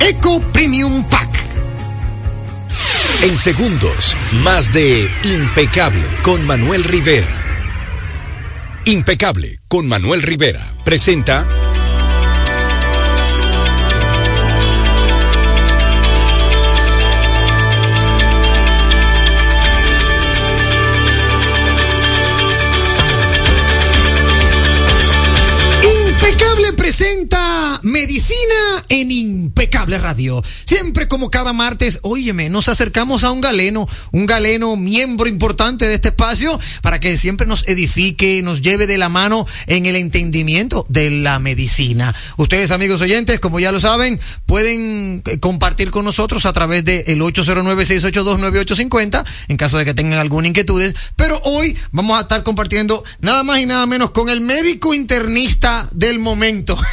Speaker 1: Eco Premium Pack.
Speaker 11: En segundos, más de Impecable con Manuel Rivera. Impecable con Manuel Rivera presenta
Speaker 1: Impecable Radio. Siempre como cada martes, óyeme, nos acercamos a un galeno, un galeno miembro importante de este espacio para que siempre nos edifique, nos lleve de la mano en el entendimiento de la medicina. Ustedes, amigos oyentes, como ya lo saben, pueden eh, compartir con nosotros a través del de 809-682-9850 en caso de que tengan alguna inquietudes. Pero hoy vamos a estar compartiendo nada más y nada menos con el médico internista del momento.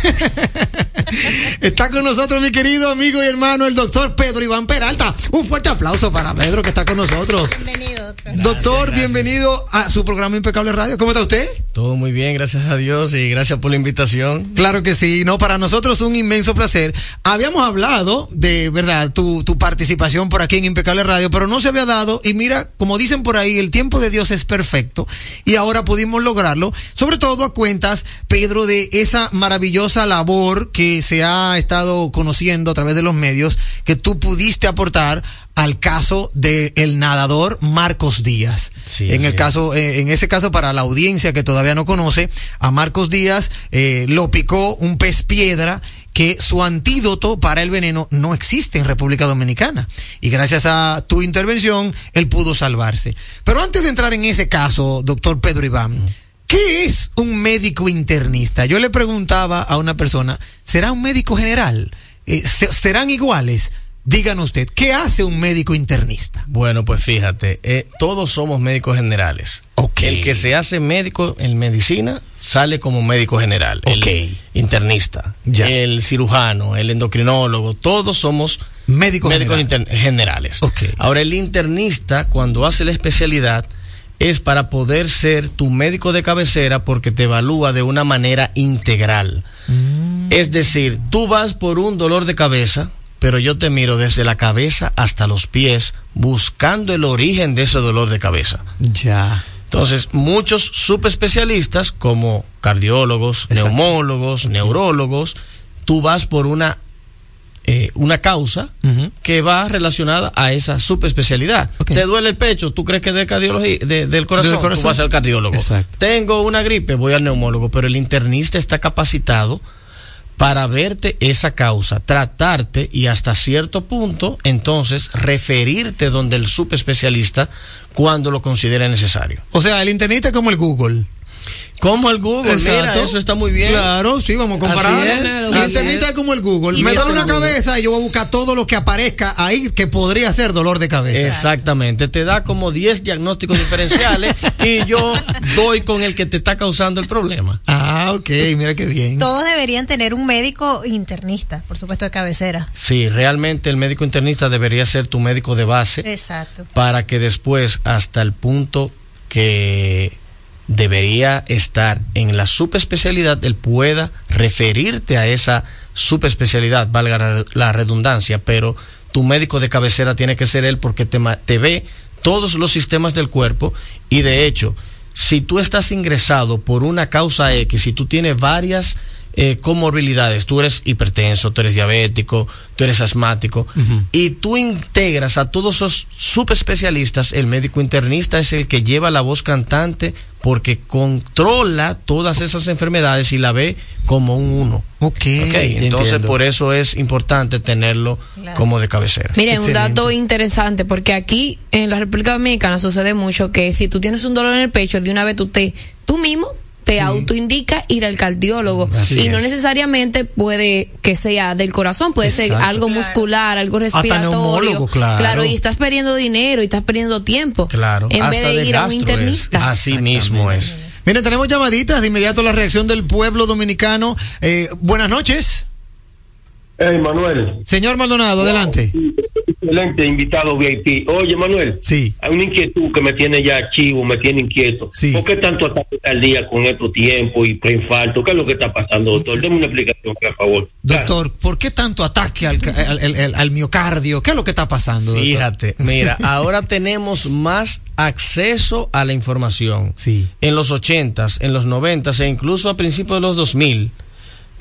Speaker 1: está con nosotros mi querido amigo y hermano, el doctor Pedro Iván Peralta. Un fuerte aplauso para Pedro que está con nosotros. Bienvenido, doctor. Doctor, gracias, bienvenido a su programa Impecable Radio. ¿Cómo está usted?
Speaker 12: Todo muy bien, gracias a Dios y gracias por la invitación.
Speaker 1: Claro que sí, no, para nosotros un inmenso placer. Habíamos hablado de, verdad, tu, tu participación por aquí en Impecable Radio, pero no se había dado y mira, como dicen por ahí, el tiempo de Dios es perfecto y ahora pudimos lograrlo, sobre todo a cuentas, Pedro, de esa maravillosa labor que se ha estado conociendo través de los medios, que tú pudiste aportar al caso del el nadador Marcos Díaz.
Speaker 12: Sí,
Speaker 1: en el caso, eh, en ese caso, para la audiencia que todavía no conoce, a Marcos Díaz eh, lo picó un pez piedra que su antídoto para el veneno no existe en República Dominicana. Y gracias a tu intervención, él pudo salvarse. Pero antes de entrar en ese caso, doctor Pedro Iván, ¿qué es un médico internista? Yo le preguntaba a una persona, ¿será un médico general? Eh, se- ¿Serán iguales? Díganos usted, ¿qué hace un médico internista?
Speaker 12: Bueno, pues fíjate, eh, todos somos médicos generales. El que se hace médico en medicina sale como médico general. El internista, el cirujano, el endocrinólogo, todos somos
Speaker 1: médicos,
Speaker 12: inter- generales. Ahora, el internista, cuando hace la especialidad, es para poder ser tu médico de cabecera porque te evalúa de una manera integral. Es decir, tú vas por un dolor de cabeza, pero yo te miro desde la cabeza hasta los pies buscando el origen de ese dolor de cabeza.
Speaker 1: Ya.
Speaker 12: Entonces, muchos subespecialistas como cardiólogos, neumólogos, neurólogos, tú vas por una eh, una causa que va relacionada a esa subespecialidad. Te duele el pecho, tú crees que es de cardiología, de- del corazón, tú vas al cardiólogo. Tengo una gripe, voy al neumólogo, pero el internista está capacitado para verte esa causa, tratarte y hasta cierto punto, entonces, referirte donde el subespecialista cuando lo considere necesario.
Speaker 1: O sea, el internista es como el Google.
Speaker 12: Como el Google, mira,
Speaker 1: Exacto.
Speaker 12: eso está muy bien.
Speaker 1: Claro, sí, vamos a comparar. El internista
Speaker 12: es.
Speaker 1: como el Google.
Speaker 12: Y
Speaker 1: Me
Speaker 12: este
Speaker 1: duele una
Speaker 12: Google.
Speaker 1: cabeza y yo voy a buscar todo lo que aparezca ahí que podría ser dolor de cabeza.
Speaker 12: Exactamente, te da como 10 diagnósticos diferenciales y yo doy con el que te está causando el problema.
Speaker 1: Ah, ok, mira qué bien.
Speaker 2: Todos deberían tener un médico internista, por supuesto, de cabecera.
Speaker 12: Sí, realmente el médico internista debería ser tu médico de base
Speaker 2: Exacto.
Speaker 12: para que después, hasta el punto que debería estar en la subespecialidad, él pueda referirte a esa subespecialidad, valga la- redundancia, pero tu médico de cabecera tiene que ser él porque te, te ve todos los sistemas del cuerpo y de hecho, si tú estás ingresado por una causa X, si tú tienes varias eh, comorbilidades, tú eres hipertenso, tú eres diabético, tú eres asmático, y tú integras a todos esos subespecialistas, el médico internista es el que lleva la voz cantante porque controla todas esas enfermedades y la ve como un uno.
Speaker 1: Ok,
Speaker 12: entonces
Speaker 1: entiendo.
Speaker 12: por eso es importante tenerlo como de cabecera.
Speaker 3: Miren, un dato interesante, porque aquí en la República Dominicana sucede mucho que si tú tienes un dolor en el pecho, de una vez tú te, tú mismo te autoindica ir al cardiólogo.
Speaker 1: Así
Speaker 3: y no
Speaker 1: es.
Speaker 3: necesariamente puede que sea del corazón, puede ser algo muscular, algo respiratorio.
Speaker 1: neumólogo, claro.
Speaker 3: y estás perdiendo dinero y estás perdiendo tiempo.
Speaker 12: Claro,
Speaker 3: En vez de
Speaker 12: de
Speaker 3: ir a un internista.
Speaker 12: es. Así mismo es.
Speaker 1: Miren, tenemos llamaditas de inmediato la reacción del pueblo dominicano. Eh, buenas noches.
Speaker 5: Hey, Manuel.
Speaker 1: Señor Maldonado, adelante.
Speaker 5: Excelente invitado VIP. Oye, Manuel.
Speaker 1: Sí.
Speaker 5: Hay una inquietud que me tiene ya chivo, me tiene inquieto.
Speaker 1: Sí.
Speaker 5: ¿Por qué tanto ataque al día con estos tiempos y preinfarto? ¿Qué es lo que está pasando, doctor? Deme una explicación, por favor.
Speaker 1: Doctor, ¿por qué tanto ataque al, al- al- al- al miocardio? ¿Qué es lo que está pasando? doctor?
Speaker 12: Fíjate, mira, ahora tenemos más acceso a la información.
Speaker 1: Sí.
Speaker 12: En los 80s, en los 90s e incluso a principios de los 2000,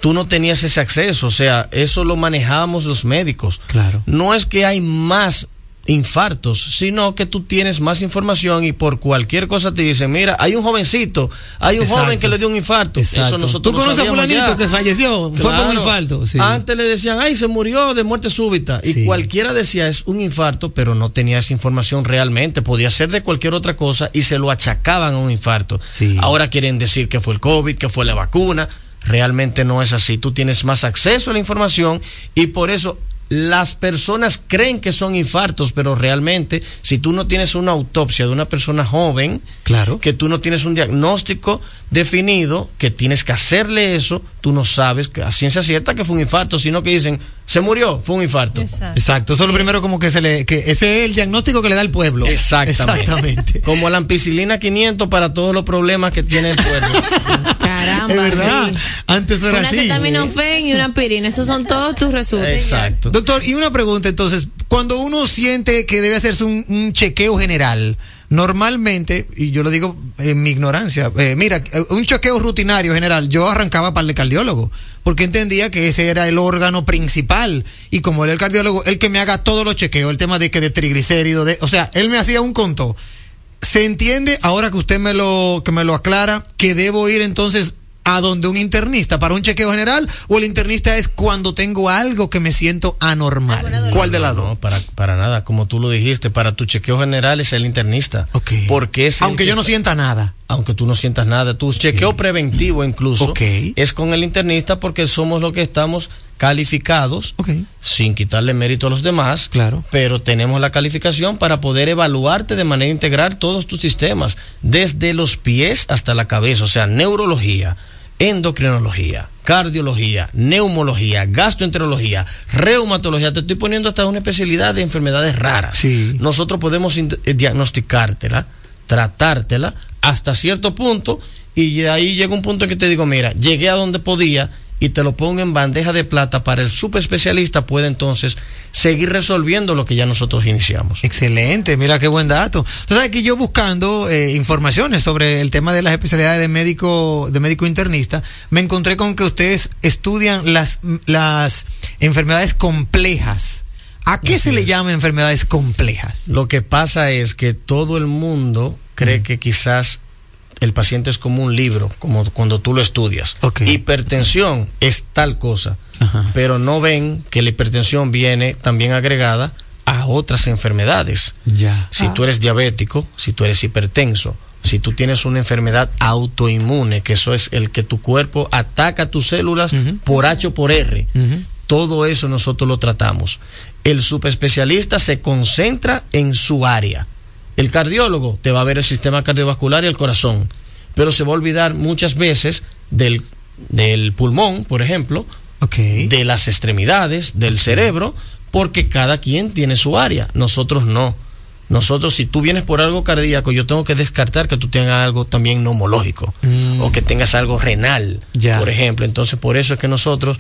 Speaker 12: tú no tenías ese acceso, o sea, eso lo manejábamos los médicos.
Speaker 1: Claro.
Speaker 12: No es que hay más infartos, sino que tú tienes más información y por cualquier cosa te dicen, mira, hay un jovencito, hay un
Speaker 1: Exacto.
Speaker 12: joven que le dio un infarto.
Speaker 1: Exacto.
Speaker 12: Eso nosotros
Speaker 1: ¿Tú conoces a fulanito que falleció? Fue por un infarto. Sí.
Speaker 12: Antes le decían, ay, se murió de muerte súbita.
Speaker 1: Sí.
Speaker 12: Y cualquiera decía, es un infarto, pero no tenía esa información realmente. Podía ser de cualquier otra cosa y se lo achacaban a un infarto.
Speaker 1: Sí.
Speaker 12: Ahora quieren decir que fue el COVID, que fue la vacuna. Realmente no es así. Tú tienes más acceso a la información y por eso las personas creen que son infartos, pero realmente si tú no tienes una autopsia de una persona joven,
Speaker 1: Claro.
Speaker 12: que tú no tienes un diagnóstico definido, que tienes que hacerle eso, tú no sabes que a ciencia cierta que fue un infarto, sino que dicen, se murió, fue un infarto.
Speaker 1: Exacto. Eso es lo primero como que se le... que ese es el diagnóstico que le da el pueblo.
Speaker 12: Exactamente.
Speaker 1: Exactamente.
Speaker 12: Como la ampicilina 500 para todos los problemas que tiene el pueblo.
Speaker 3: Caramba,
Speaker 1: Es verdad.
Speaker 3: sí.
Speaker 1: Antes era
Speaker 3: Una
Speaker 1: así.
Speaker 3: acetaminofén y una aspirina, esos son todos tus resultados.
Speaker 12: Exacto.
Speaker 1: Doctor, y una pregunta entonces, cuando uno siente que debe hacerse un, un chequeo general, normalmente, y yo lo digo en mi ignorancia, eh, mira, eh, un chequeo rutinario general, yo arrancaba para el cardiólogo, porque entendía que ese era el órgano principal, y como él es el cardiólogo, el que me haga todos los chequeos, el tema de que de triglicéridos, de, o sea, él me hacía un conto. ¿Se entiende ahora que usted me lo, que me lo aclara, que debo ir entonces a donde un internista para un chequeo general o el internista es cuando tengo algo que me siento anormal? ¿Cuál de las dos?
Speaker 12: No, para, para nada. Como tú lo dijiste, para tu chequeo general es el internista.
Speaker 1: Ok.
Speaker 12: Porque es el
Speaker 1: Aunque
Speaker 12: que
Speaker 1: yo no
Speaker 12: está-
Speaker 1: sienta nada.
Speaker 12: Aunque tú no sientas nada. Tu chequeo preventivo incluso es con el internista porque somos los que estamos calificados, sin quitarle mérito a los demás,
Speaker 1: Claro.
Speaker 12: pero tenemos la calificación para poder evaluarte de manera integral todos tus sistemas, desde los pies hasta la cabeza, o sea, neurología, endocrinología, cardiología, neumología, gastroenterología, reumatología. Te estoy poniendo hasta una especialidad de enfermedades raras.
Speaker 1: Sí.
Speaker 12: Nosotros podemos eh, diagnosticártela, tratártela hasta cierto punto y de ahí llega un punto que te digo, mira, llegué a donde podía y te lo pongo en bandeja de plata para el superespecialista puede entonces seguir resolviendo lo que ya nosotros iniciamos.
Speaker 1: Excelente, mira qué buen dato. Entonces aquí yo buscando eh, informaciones sobre el tema de las especialidades de médico, de médico internista, me encontré con que ustedes estudian las, las enfermedades complejas. ¿A qué se le llama enfermedades complejas?
Speaker 12: Lo que pasa es que todo el mundo cree que quizás el paciente es como un libro, como cuando tú lo estudias. Hipertensión es tal cosa,
Speaker 1: Ajá.
Speaker 12: pero no ven que la hipertensión viene también agregada a otras enfermedades.
Speaker 1: Ya.
Speaker 12: Si tú eres diabético, si tú eres hipertenso, si tú tienes una enfermedad autoinmune, que eso es el que tu cuerpo ataca tus células por H o por R, todo eso nosotros lo tratamos. El subespecialista se concentra en su área. El cardiólogo te va a ver el sistema cardiovascular y el corazón, pero se va a olvidar muchas veces del, del pulmón, por ejemplo, de las extremidades, del cerebro, porque cada quien tiene su área. Nosotros no. Nosotros, si tú vienes por algo cardíaco, yo tengo que descartar que tú tengas algo también neumológico
Speaker 1: Mm.
Speaker 12: o que tengas algo renal,
Speaker 1: Ya.
Speaker 12: por ejemplo. Entonces, por eso es que nosotros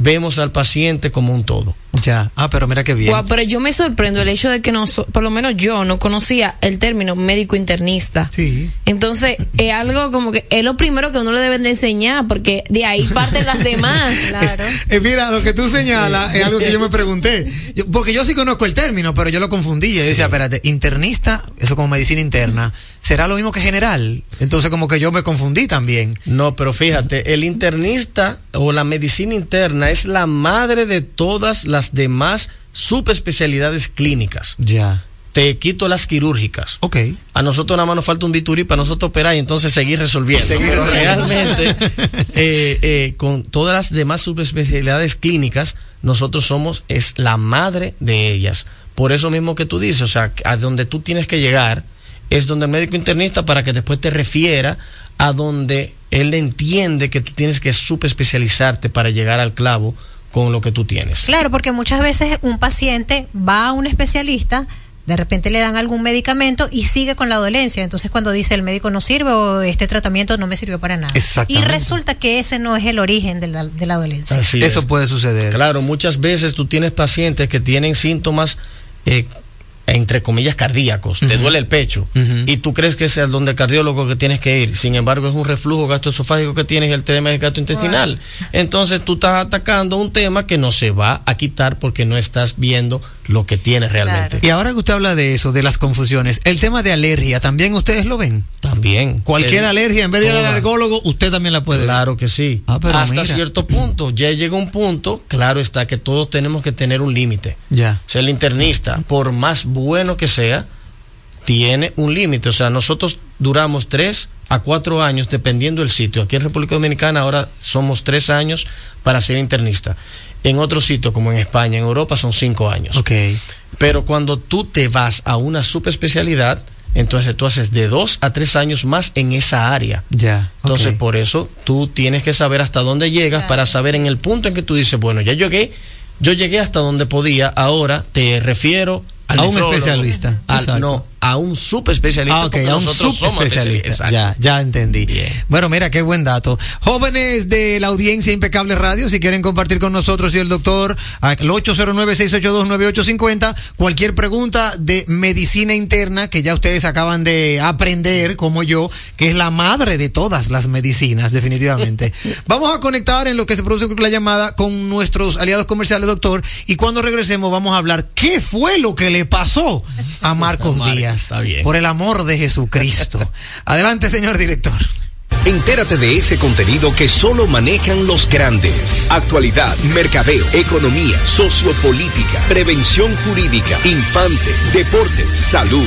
Speaker 12: vemos al paciente como un todo.
Speaker 1: Ya. Ah, pero mira qué bien.
Speaker 3: Guau, pero yo me sorprendo el hecho de que no, so- por lo menos yo no conocía el término médico internista.
Speaker 1: Sí.
Speaker 3: Entonces, es algo como que es lo primero que uno le deben de enseñar, porque de ahí parten las demás.
Speaker 2: Claro.
Speaker 1: Eh, mira, lo que tú señalas es algo que yo me pregunté. Yo- porque yo sí conozco el término, pero yo lo confundí. Yo decía, espérate, internista, eso como medicina interna, ¿será lo mismo que general? Entonces como que yo me confundí también.
Speaker 12: No, pero fíjate, el internista o la medicina interna es la madre de todas las demás subespecialidades clínicas.
Speaker 1: Ya.
Speaker 12: te quito las quirúrgicas.
Speaker 1: Ok.
Speaker 12: A nosotros nada más nos falta un biturí para nosotros operar y entonces seguir resolviendo.
Speaker 1: Seguir
Speaker 12: Pero realmente, eh, eh, con todas las demás subespecialidades clínicas, nosotros somos, es la madre de ellas. Por eso mismo que tú dices, o sea, a donde tú tienes que llegar es donde el médico internista para que después te refiera a donde él entiende que tú tienes que subespecializarte para llegar al clavo con lo que tú tienes.
Speaker 2: Claro, porque muchas veces un paciente va a un especialista, de repente le dan algún medicamento y sigue con la dolencia. Entonces cuando dice el médico no sirve o este tratamiento no me sirvió para nada.
Speaker 12: Exactamente.
Speaker 2: Y resulta que ese no es el origen de la, de la dolencia.
Speaker 12: Así
Speaker 1: Eso
Speaker 12: es.
Speaker 1: puede suceder.
Speaker 12: Claro, muchas veces tú tienes pacientes que tienen síntomas, eh, entre comillas, cardíacos. Te duele el pecho y tú crees que es el donde el cardiólogo que tienes que ir. Sin embargo, es un reflujo gastroesofágico que tienes y el tema gastrointestinal. Entonces tú estás atacando un tema que no se va a quitar porque no estás viendo lo que tienes realmente.
Speaker 1: Y ahora que usted habla de eso, de las confusiones, el tema de alergia, ¿también ustedes lo ven?
Speaker 12: También.
Speaker 1: Cualquier alergia, en vez de ir al alergólogo, usted también la puede ver.
Speaker 12: Claro que sí.
Speaker 1: Ah,
Speaker 12: Hasta
Speaker 1: mira.
Speaker 12: cierto punto. Ya llega un punto, claro está, que todos tenemos que tener un límite.
Speaker 1: Ya.
Speaker 12: O sea, el internista, por más bueno que sea, tiene un límite. O sea, nosotros duramos tres a cuatro años dependiendo del sitio. Aquí en República Dominicana ahora somos tres años para ser internista. En otros sitios, como en España, en Europa, son cinco años.
Speaker 1: Ok.
Speaker 12: Pero cuando tú te vas a una subespecialidad, entonces tú haces de dos a tres años más en esa área.
Speaker 1: Ya.
Speaker 12: Entonces, por eso tú tienes que saber hasta dónde llegas para saber en el punto en que tú dices, bueno, ya llegué, yo llegué hasta donde podía, ahora te refiero
Speaker 1: A un especialista.
Speaker 12: al- no, a un subespecialista.
Speaker 1: Ah, ok, a un subespecialista. Ya, ya entendí.
Speaker 12: Bien.
Speaker 1: Bueno, mira, qué buen dato. Jóvenes de la audiencia Impecable Radio, si quieren compartir con nosotros y el doctor, al 809-682-9850, cualquier pregunta de medicina interna que ya ustedes acaban de aprender, como yo, que es la madre de todas las medicinas, definitivamente. Vamos a conectar en lo que se produce la llamada con nuestros aliados comerciales, doctor, y cuando regresemos vamos a hablar qué fue lo que le pasó a Marcos, Díaz.
Speaker 12: Está bien.
Speaker 1: Por el amor de Jesucristo. Adelante, señor director.
Speaker 11: Entérate de ese contenido que solo manejan los grandes. Actualidad, mercadeo, economía, sociopolítica, prevención jurídica, infante, deportes, salud,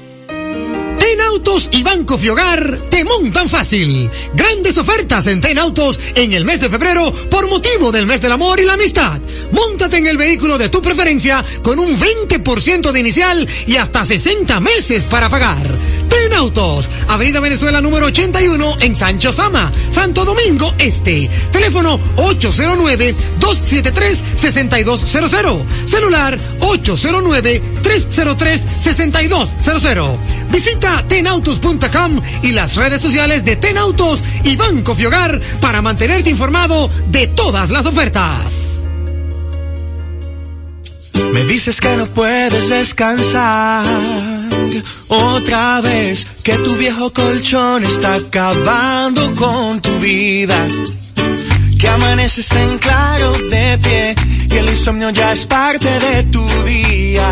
Speaker 1: En Autos y Banco Fiogar te montan fácil. Grandes ofertas en Ten Autos en el mes de febrero por motivo del mes del amor y la amistad. Móntate en el vehículo de tu preferencia con un 20% de inicial y hasta 60 meses para pagar. Ten Autos, Avenida Venezuela número 81 en Sancho Sama, Santo Domingo Este. Teléfono 809-273-6200. Celular 809-303-6200. Visita tenautos.com y las redes sociales de Tenautos y Banco Fiogar para mantenerte informado de todas las ofertas.
Speaker 13: Me dices que no puedes descansar otra vez, que tu viejo colchón está acabando con tu vida. Que amaneces en claro de pie y el insomnio ya es parte de tu día.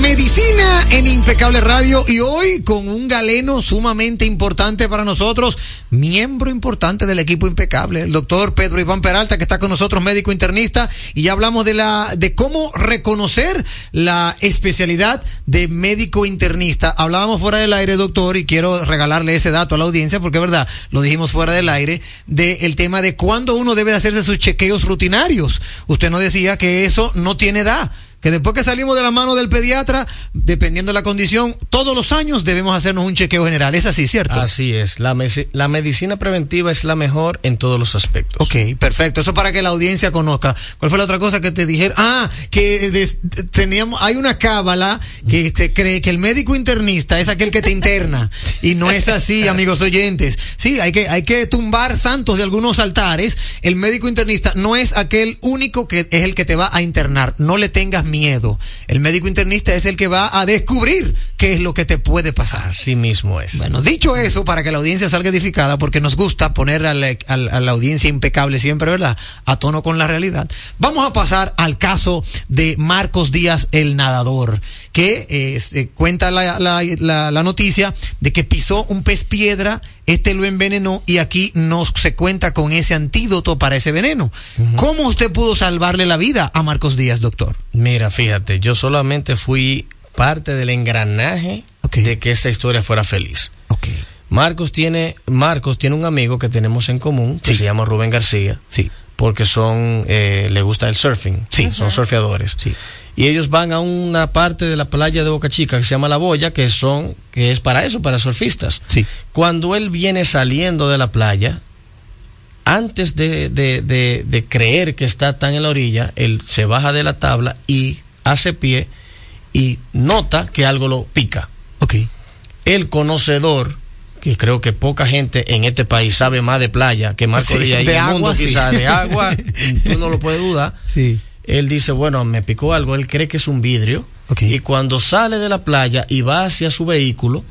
Speaker 1: medicina en Impecable Radio y hoy con un galeno sumamente importante para nosotros, miembro importante del equipo Impecable, el doctor Pedro Iván Peralta, que está con nosotros, médico internista, y ya hablamos de la, de cómo reconocer la especialidad de médico internista. Hablábamos fuera del aire, doctor, y quiero regalarle ese dato a la audiencia, porque es verdad, lo dijimos fuera del aire, del tema de cuándo uno debe hacerse sus chequeos rutinarios. Usted nos decía que eso no tiene edad que después que salimos de la mano del pediatra, dependiendo de la condición, todos los años debemos hacernos un chequeo general. Es así, ¿cierto?
Speaker 12: Así es. La, mesi- la medicina preventiva es la mejor en todos los aspectos.
Speaker 1: Ok, perfecto. Eso para que la audiencia conozca. ¿Cuál fue la otra cosa que te dijeron? Ah, que teníamos, hay una cábala que se cree que el médico internista es aquel que te interna. Y no es así, amigos oyentes. Sí, hay que, hay que tumbar santos de algunos altares. El médico internista no es aquel único que es el que te va a internar. No le tengas miedo. El médico internista es el que va a descubrir qué es lo que te puede pasar.
Speaker 12: Así mismo es.
Speaker 1: Bueno, dicho eso, para que la audiencia salga edificada, porque nos gusta poner a la, a audiencia impecable siempre, ¿verdad? A tono con la realidad. Vamos a pasar al caso de Marcos Díaz, el nadador, que eh, se cuenta la, la- la- la noticia de que pisó un pez piedra, este lo envenenó y aquí no se cuenta con ese antídoto para ese veneno. ¿Cómo usted pudo salvarle la vida a Marcos Díaz, doctor?
Speaker 12: Mira, fíjate, yo solamente fui parte del engranaje de que esta historia fuera feliz. Marcos tiene, Marcos tiene un amigo que tenemos en común que se llama Rubén García.
Speaker 1: Sí.
Speaker 12: Porque son, eh, le gusta el surfing.
Speaker 1: Sí.
Speaker 12: Son surfeadores.
Speaker 1: Sí.
Speaker 12: Y ellos van a una parte de la playa de Boca Chica que se llama La Boya, que son, que es para eso, para surfistas.
Speaker 1: Sí.
Speaker 12: Cuando él viene saliendo de la playa, antes de, de- de- de creer que está tan en la orilla, él se baja de la tabla y hace pie y nota que algo lo pica.
Speaker 1: Ok.
Speaker 12: El conocedor, que creo que poca gente en este país sabe más de playa que Marco
Speaker 1: Sí,
Speaker 12: y
Speaker 1: de
Speaker 12: el mundo
Speaker 1: agua, sí.
Speaker 12: quizás de agua, tú no lo puedes dudar.
Speaker 1: Sí.
Speaker 12: Él dice, bueno, me picó algo, él cree que es un vidrio. Y cuando sale de la playa y va hacia su vehículo,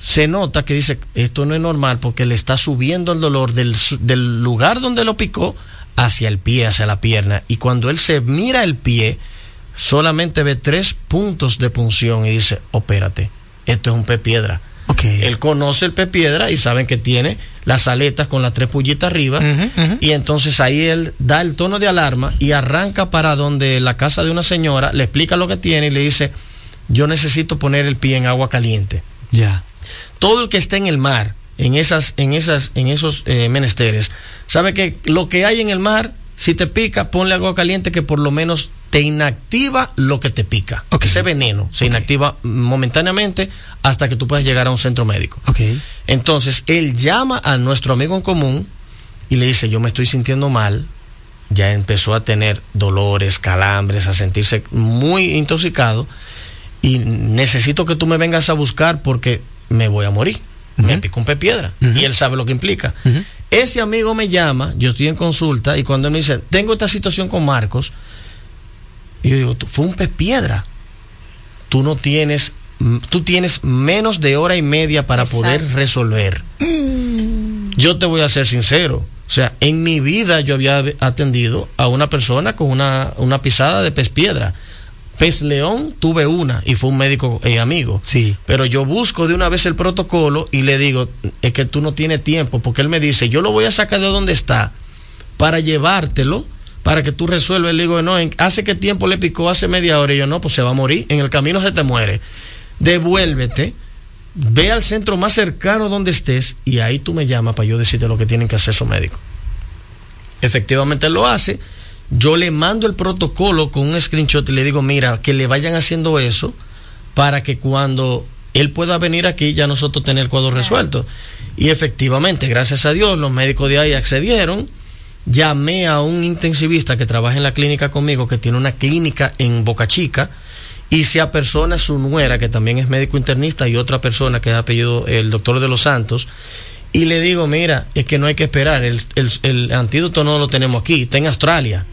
Speaker 12: se nota que dice, esto no es normal porque le está subiendo el dolor del lugar donde lo picó hacia el pie, hacia la pierna. Y cuando él se mira el pie, solamente ve tres puntos de punción y dice, opérate, esto es un pez piedra. Él conoce el pez piedra y saben que tiene las aletas con las tres pullitas arriba. Y entonces ahí él da el tono de alarma y arranca para donde la casa de una señora, le explica lo que tiene y le dice, yo necesito poner el pie en agua caliente.
Speaker 1: Ya.
Speaker 12: todo el que está en el mar, en esas, en esas, en esos eh, menesteres, sabe que lo que hay en el mar, si te pica, ponle agua caliente que por lo menos te inactiva lo que te pica. Ese veneno se inactiva momentáneamente hasta que tú puedas llegar a un centro médico. Entonces, él llama a nuestro amigo en común y le dice, yo me estoy sintiendo mal, ya empezó a tener dolores, calambres, a sentirse muy intoxicado y necesito que tú me vengas a buscar porque me voy a morir. Me picó un pie piedra y él sabe lo que implica. Ese amigo me llama, yo estoy en consulta y cuando él me dice, tengo esta situación con Marcos, y yo digo, "Tú- fue un pez piedra. Tú no tienes, tú tienes menos de hora y media para poder resolver. Yo te voy a ser sincero. O sea, en mi vida yo había atendido a una persona con una, una pisada de pez piedra. Pez león tuve una y fue un médico eh, amigo.
Speaker 1: Sí.
Speaker 12: Pero yo busco de una vez el protocolo y le digo, es que tú no tienes tiempo, porque él me dice, yo lo voy a sacar de donde está para llevártelo, para que tú resuelvas. Le digo, no, ¿en- ¿hace qué tiempo le picó? Hace media hora. Y yo, no, pues se va a morir. En el camino se te muere. Devuélvete, ve al centro más cercano donde estés y ahí tú me llamas para yo decirte lo que tienen que hacer esos médicos. Efectivamente lo hace. Yo le mando el protocolo con un screenshot y le digo, mira, que le vayan haciendo eso para que cuando él pueda venir aquí ya nosotros tener el cuadro resuelto. Y efectivamente, gracias a Dios, los médicos de ahí accedieron. Llamé a un intensivista que trabaja en la clínica conmigo, que tiene una clínica en Boca Chica, y se apersona su nuera, que también es médico internista, y otra persona que es apellido el doctor de los Santos, y le digo, mira, es que no hay que esperar, el, el- el antídoto no lo tenemos aquí, está en Australia.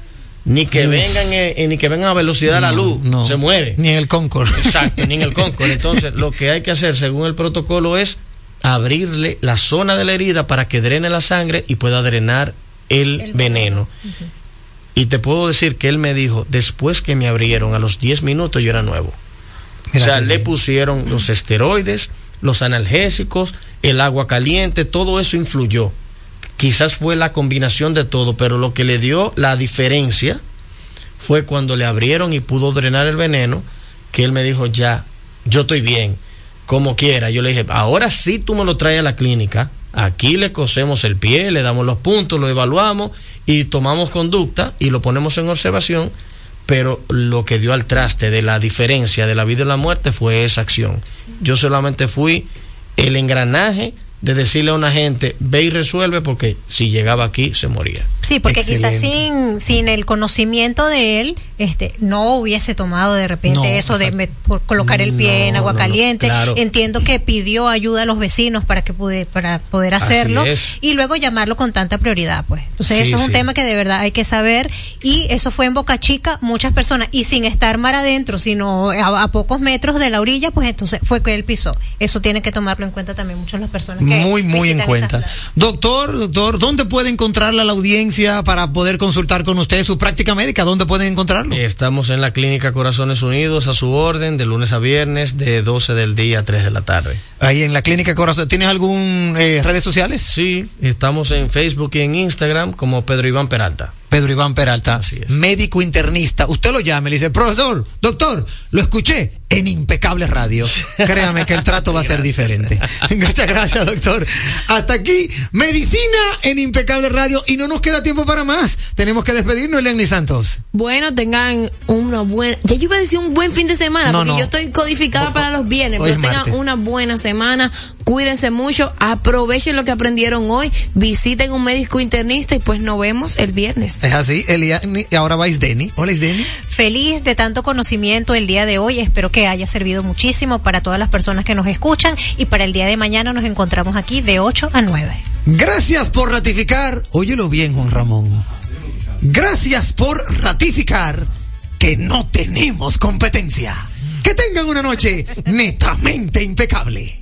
Speaker 12: Ni que
Speaker 1: Uf.
Speaker 12: vengan eh, ni que vengan a velocidad de la luz,
Speaker 1: no.
Speaker 12: se muere.
Speaker 1: Ni en el Concord.
Speaker 12: Exacto, ni en el Concord. Entonces, lo que hay que hacer según el protocolo es abrirle la zona de la herida para que drene la sangre y pueda drenar el, veneno. Y te puedo decir que él me dijo, después que me abrieron a los 10 minutos yo era nuevo. o sea, le pusieron los esteroides, los analgésicos, el agua caliente, todo eso influyó. Quizás fue la combinación de todo, pero lo que le dio la diferencia fue cuando le abrieron y pudo drenar el veneno, que él me dijo, ya, yo estoy bien, como quiera. Yo le dije, ahora sí tú me lo traes a la clínica, aquí le cosemos el pie, le damos los puntos, lo evaluamos y tomamos conducta y lo ponemos en observación, pero lo que dio al traste de la diferencia de la vida y la muerte fue esa acción. Yo solamente fui el engranaje de decirle a una gente, ve y resuelve, porque si llegaba aquí se moría.
Speaker 2: Sí, porque quizás sin, sin el conocimiento de él, este, no hubiese tomado de repente
Speaker 12: No,
Speaker 2: eso de met- por colocar el pie en agua
Speaker 12: no, no,
Speaker 2: caliente.
Speaker 12: claro.
Speaker 2: Entiendo que pidió ayuda a los vecinos para que pude, para poder hacerlo y luego llamarlo con tanta prioridad, pues. Entonces
Speaker 12: Sí,
Speaker 2: eso es un
Speaker 12: sí.
Speaker 2: tema que de verdad hay que saber y eso fue en Boca Chica, muchas personas y sin estar mar adentro, sino a, a pocos metros de la orilla, pues entonces fue que él pisó. Eso tiene que tomarlo en cuenta también muchas las personas
Speaker 1: Muy, muy en cuenta. Doctor, doctor, ¿dónde puede encontrarla la audiencia para poder consultar con usted su práctica médica? ¿Dónde pueden encontrarlo?
Speaker 12: Estamos en la clínica Corazones Unidos a su orden, de lunes a viernes, de 12 del día a 3 de la tarde.
Speaker 1: Ahí en la clínica Corazón. ¿Tienes algún eh, redes sociales?
Speaker 12: Sí, estamos en Facebook y en Instagram como Pedro Iván Peralta.
Speaker 1: Pedro Iván Peralta, médico internista. Usted lo llama y le dice, profesor, doctor, lo escuché en Impecable Radio. Créame que el trato va a ser diferente. Muchas gracias, doctor. Hasta aquí, medicina en Impecable Radio y no nos queda tiempo para más. Tenemos que despedirnos, Lenny Santos.
Speaker 3: Bueno, tengan una buena. Ya yo iba a decir un buen fin de semana,
Speaker 1: No,
Speaker 3: porque
Speaker 1: no.
Speaker 3: yo estoy codificada para los viernes,
Speaker 1: Hoy
Speaker 3: pero tengan
Speaker 1: martes.
Speaker 3: una buena semana, cuídense mucho, aprovechen lo que aprendieron hoy, visiten un médico internista y pues nos vemos el viernes.
Speaker 1: Es así, Eliani, y ahora va Isdeni. Hola, Isdeni.
Speaker 2: Feliz de tanto conocimiento el día de hoy. Espero que haya servido muchísimo para todas las personas que nos escuchan y para el día de mañana nos encontramos aquí de 8 a 9.
Speaker 1: Gracias por ratificar, óyelo bien, Juan Ramón. Gracias por ratificar que no tenemos competencia. Que tengan una noche netamente impecable.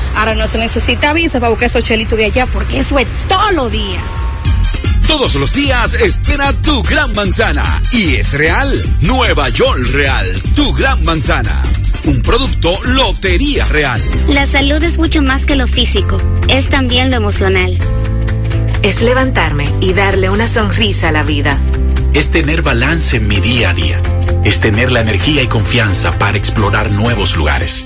Speaker 14: ahora no se necesita visa para buscar esos chelitos de allá porque eso es todo lo día.
Speaker 15: Todos los días espera tu gran manzana. Y es real. Nueva York Real. Tu gran manzana. Un producto Lotería Real.
Speaker 8: La salud es mucho más que lo físico, es también lo emocional.
Speaker 16: Es levantarme y darle una sonrisa a la vida.
Speaker 10: Es tener balance en mi día a día. Es tener la energía y confianza para explorar nuevos lugares.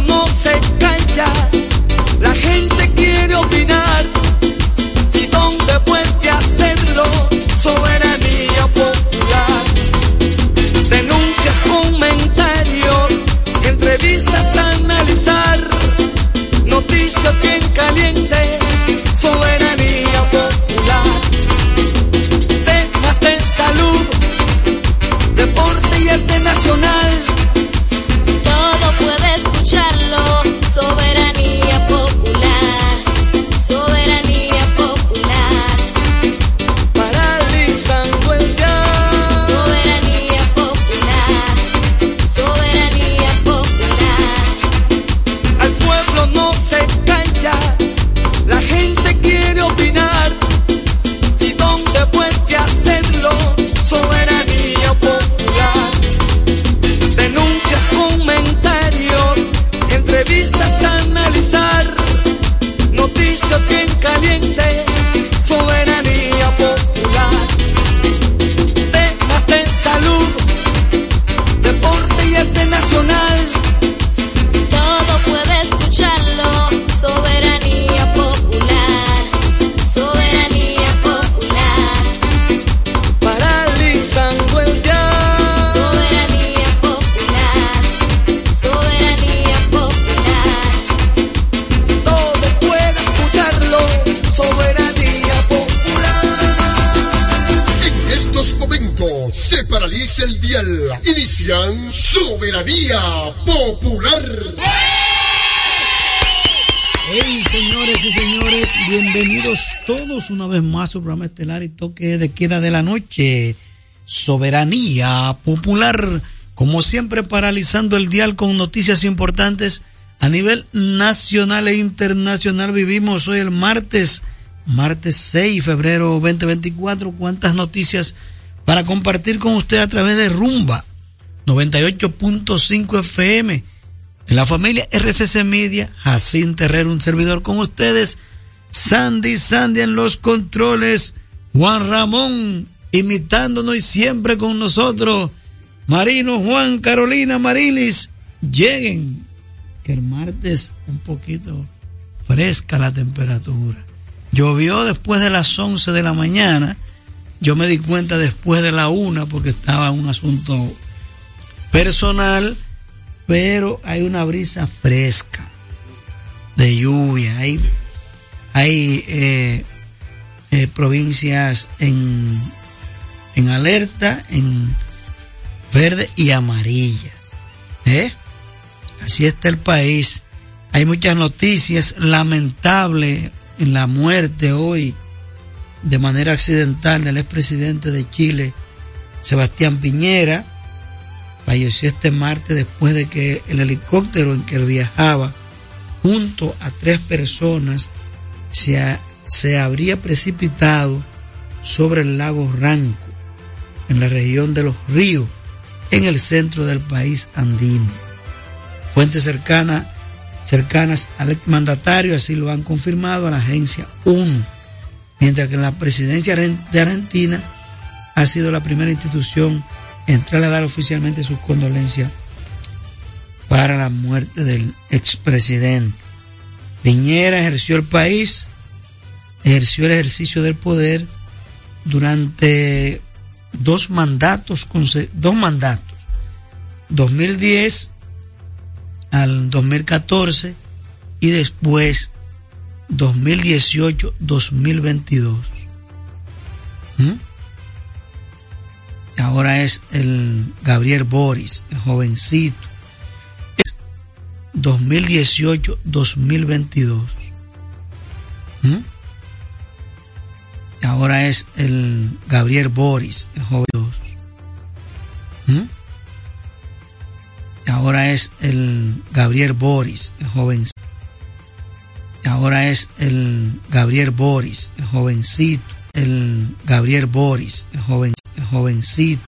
Speaker 13: No se calla, la gente quiere opinar. ¿Y dónde puede hacerlo? Soberanía popular. Denuncias, comentarios, entrevistas a analizar. Noticias bien calientes,
Speaker 17: puede
Speaker 18: su programa estelar y toque de queda de la noche. Soberanía popular, como siempre paralizando el dial con noticias importantes a nivel nacional e internacional. Vivimos hoy el martes, martes 6 de febrero 2024. ¿Cuántas noticias para compartir con usted a través de Rumba 98.5 FM? En la familia RCC Media, Jacín Terrero, un servidor con ustedes. Sandy, Sandy en los controles. Juan Ramón imitándonos y siempre con nosotros. Marino, Juan, Carolina, Marilis, lleguen. Que el martes un poquito fresca la temperatura. Llovió después de las 11 de la mañana. Yo me di cuenta después de la una porque estaba un asunto personal, pero hay una brisa fresca de lluvia. Hay, hay eh, eh, provincias en, en alerta, en verde y amarilla. ¿eh? Así está el país. Hay muchas noticias lamentables en la muerte hoy de manera accidental del expresidente de Chile, Sebastián Piñera. Falleció este martes después de que el helicóptero en que él viajaba, junto a tres personas, se, habría precipitado sobre el lago Ranco, en la región de los ríos, en el centro del país andino. Fuentes cercanas cercanas al mandatario así lo han confirmado a la agencia 1, mientras que la presidencia de Argentina ha sido la primera institución en trasladar oficialmente sus condolencias para la muerte del expresidente. Piñera ejerció el país, ejerció el ejercicio del poder durante dos mandatos, dos mandatos, 2010 al 2014 y después 2018-2022. ¿Mm? Ahora es el Gabriel Boris, el jovencito. 2018-2022. ¿Mm? Ahora es el Gabriel Boris, el joven. ¿Mm? Ahora es el Gabriel Boris, el joven. Ahora es el Gabriel Boris, el jovencito. El Gabriel Boris, el joven, el jovencito.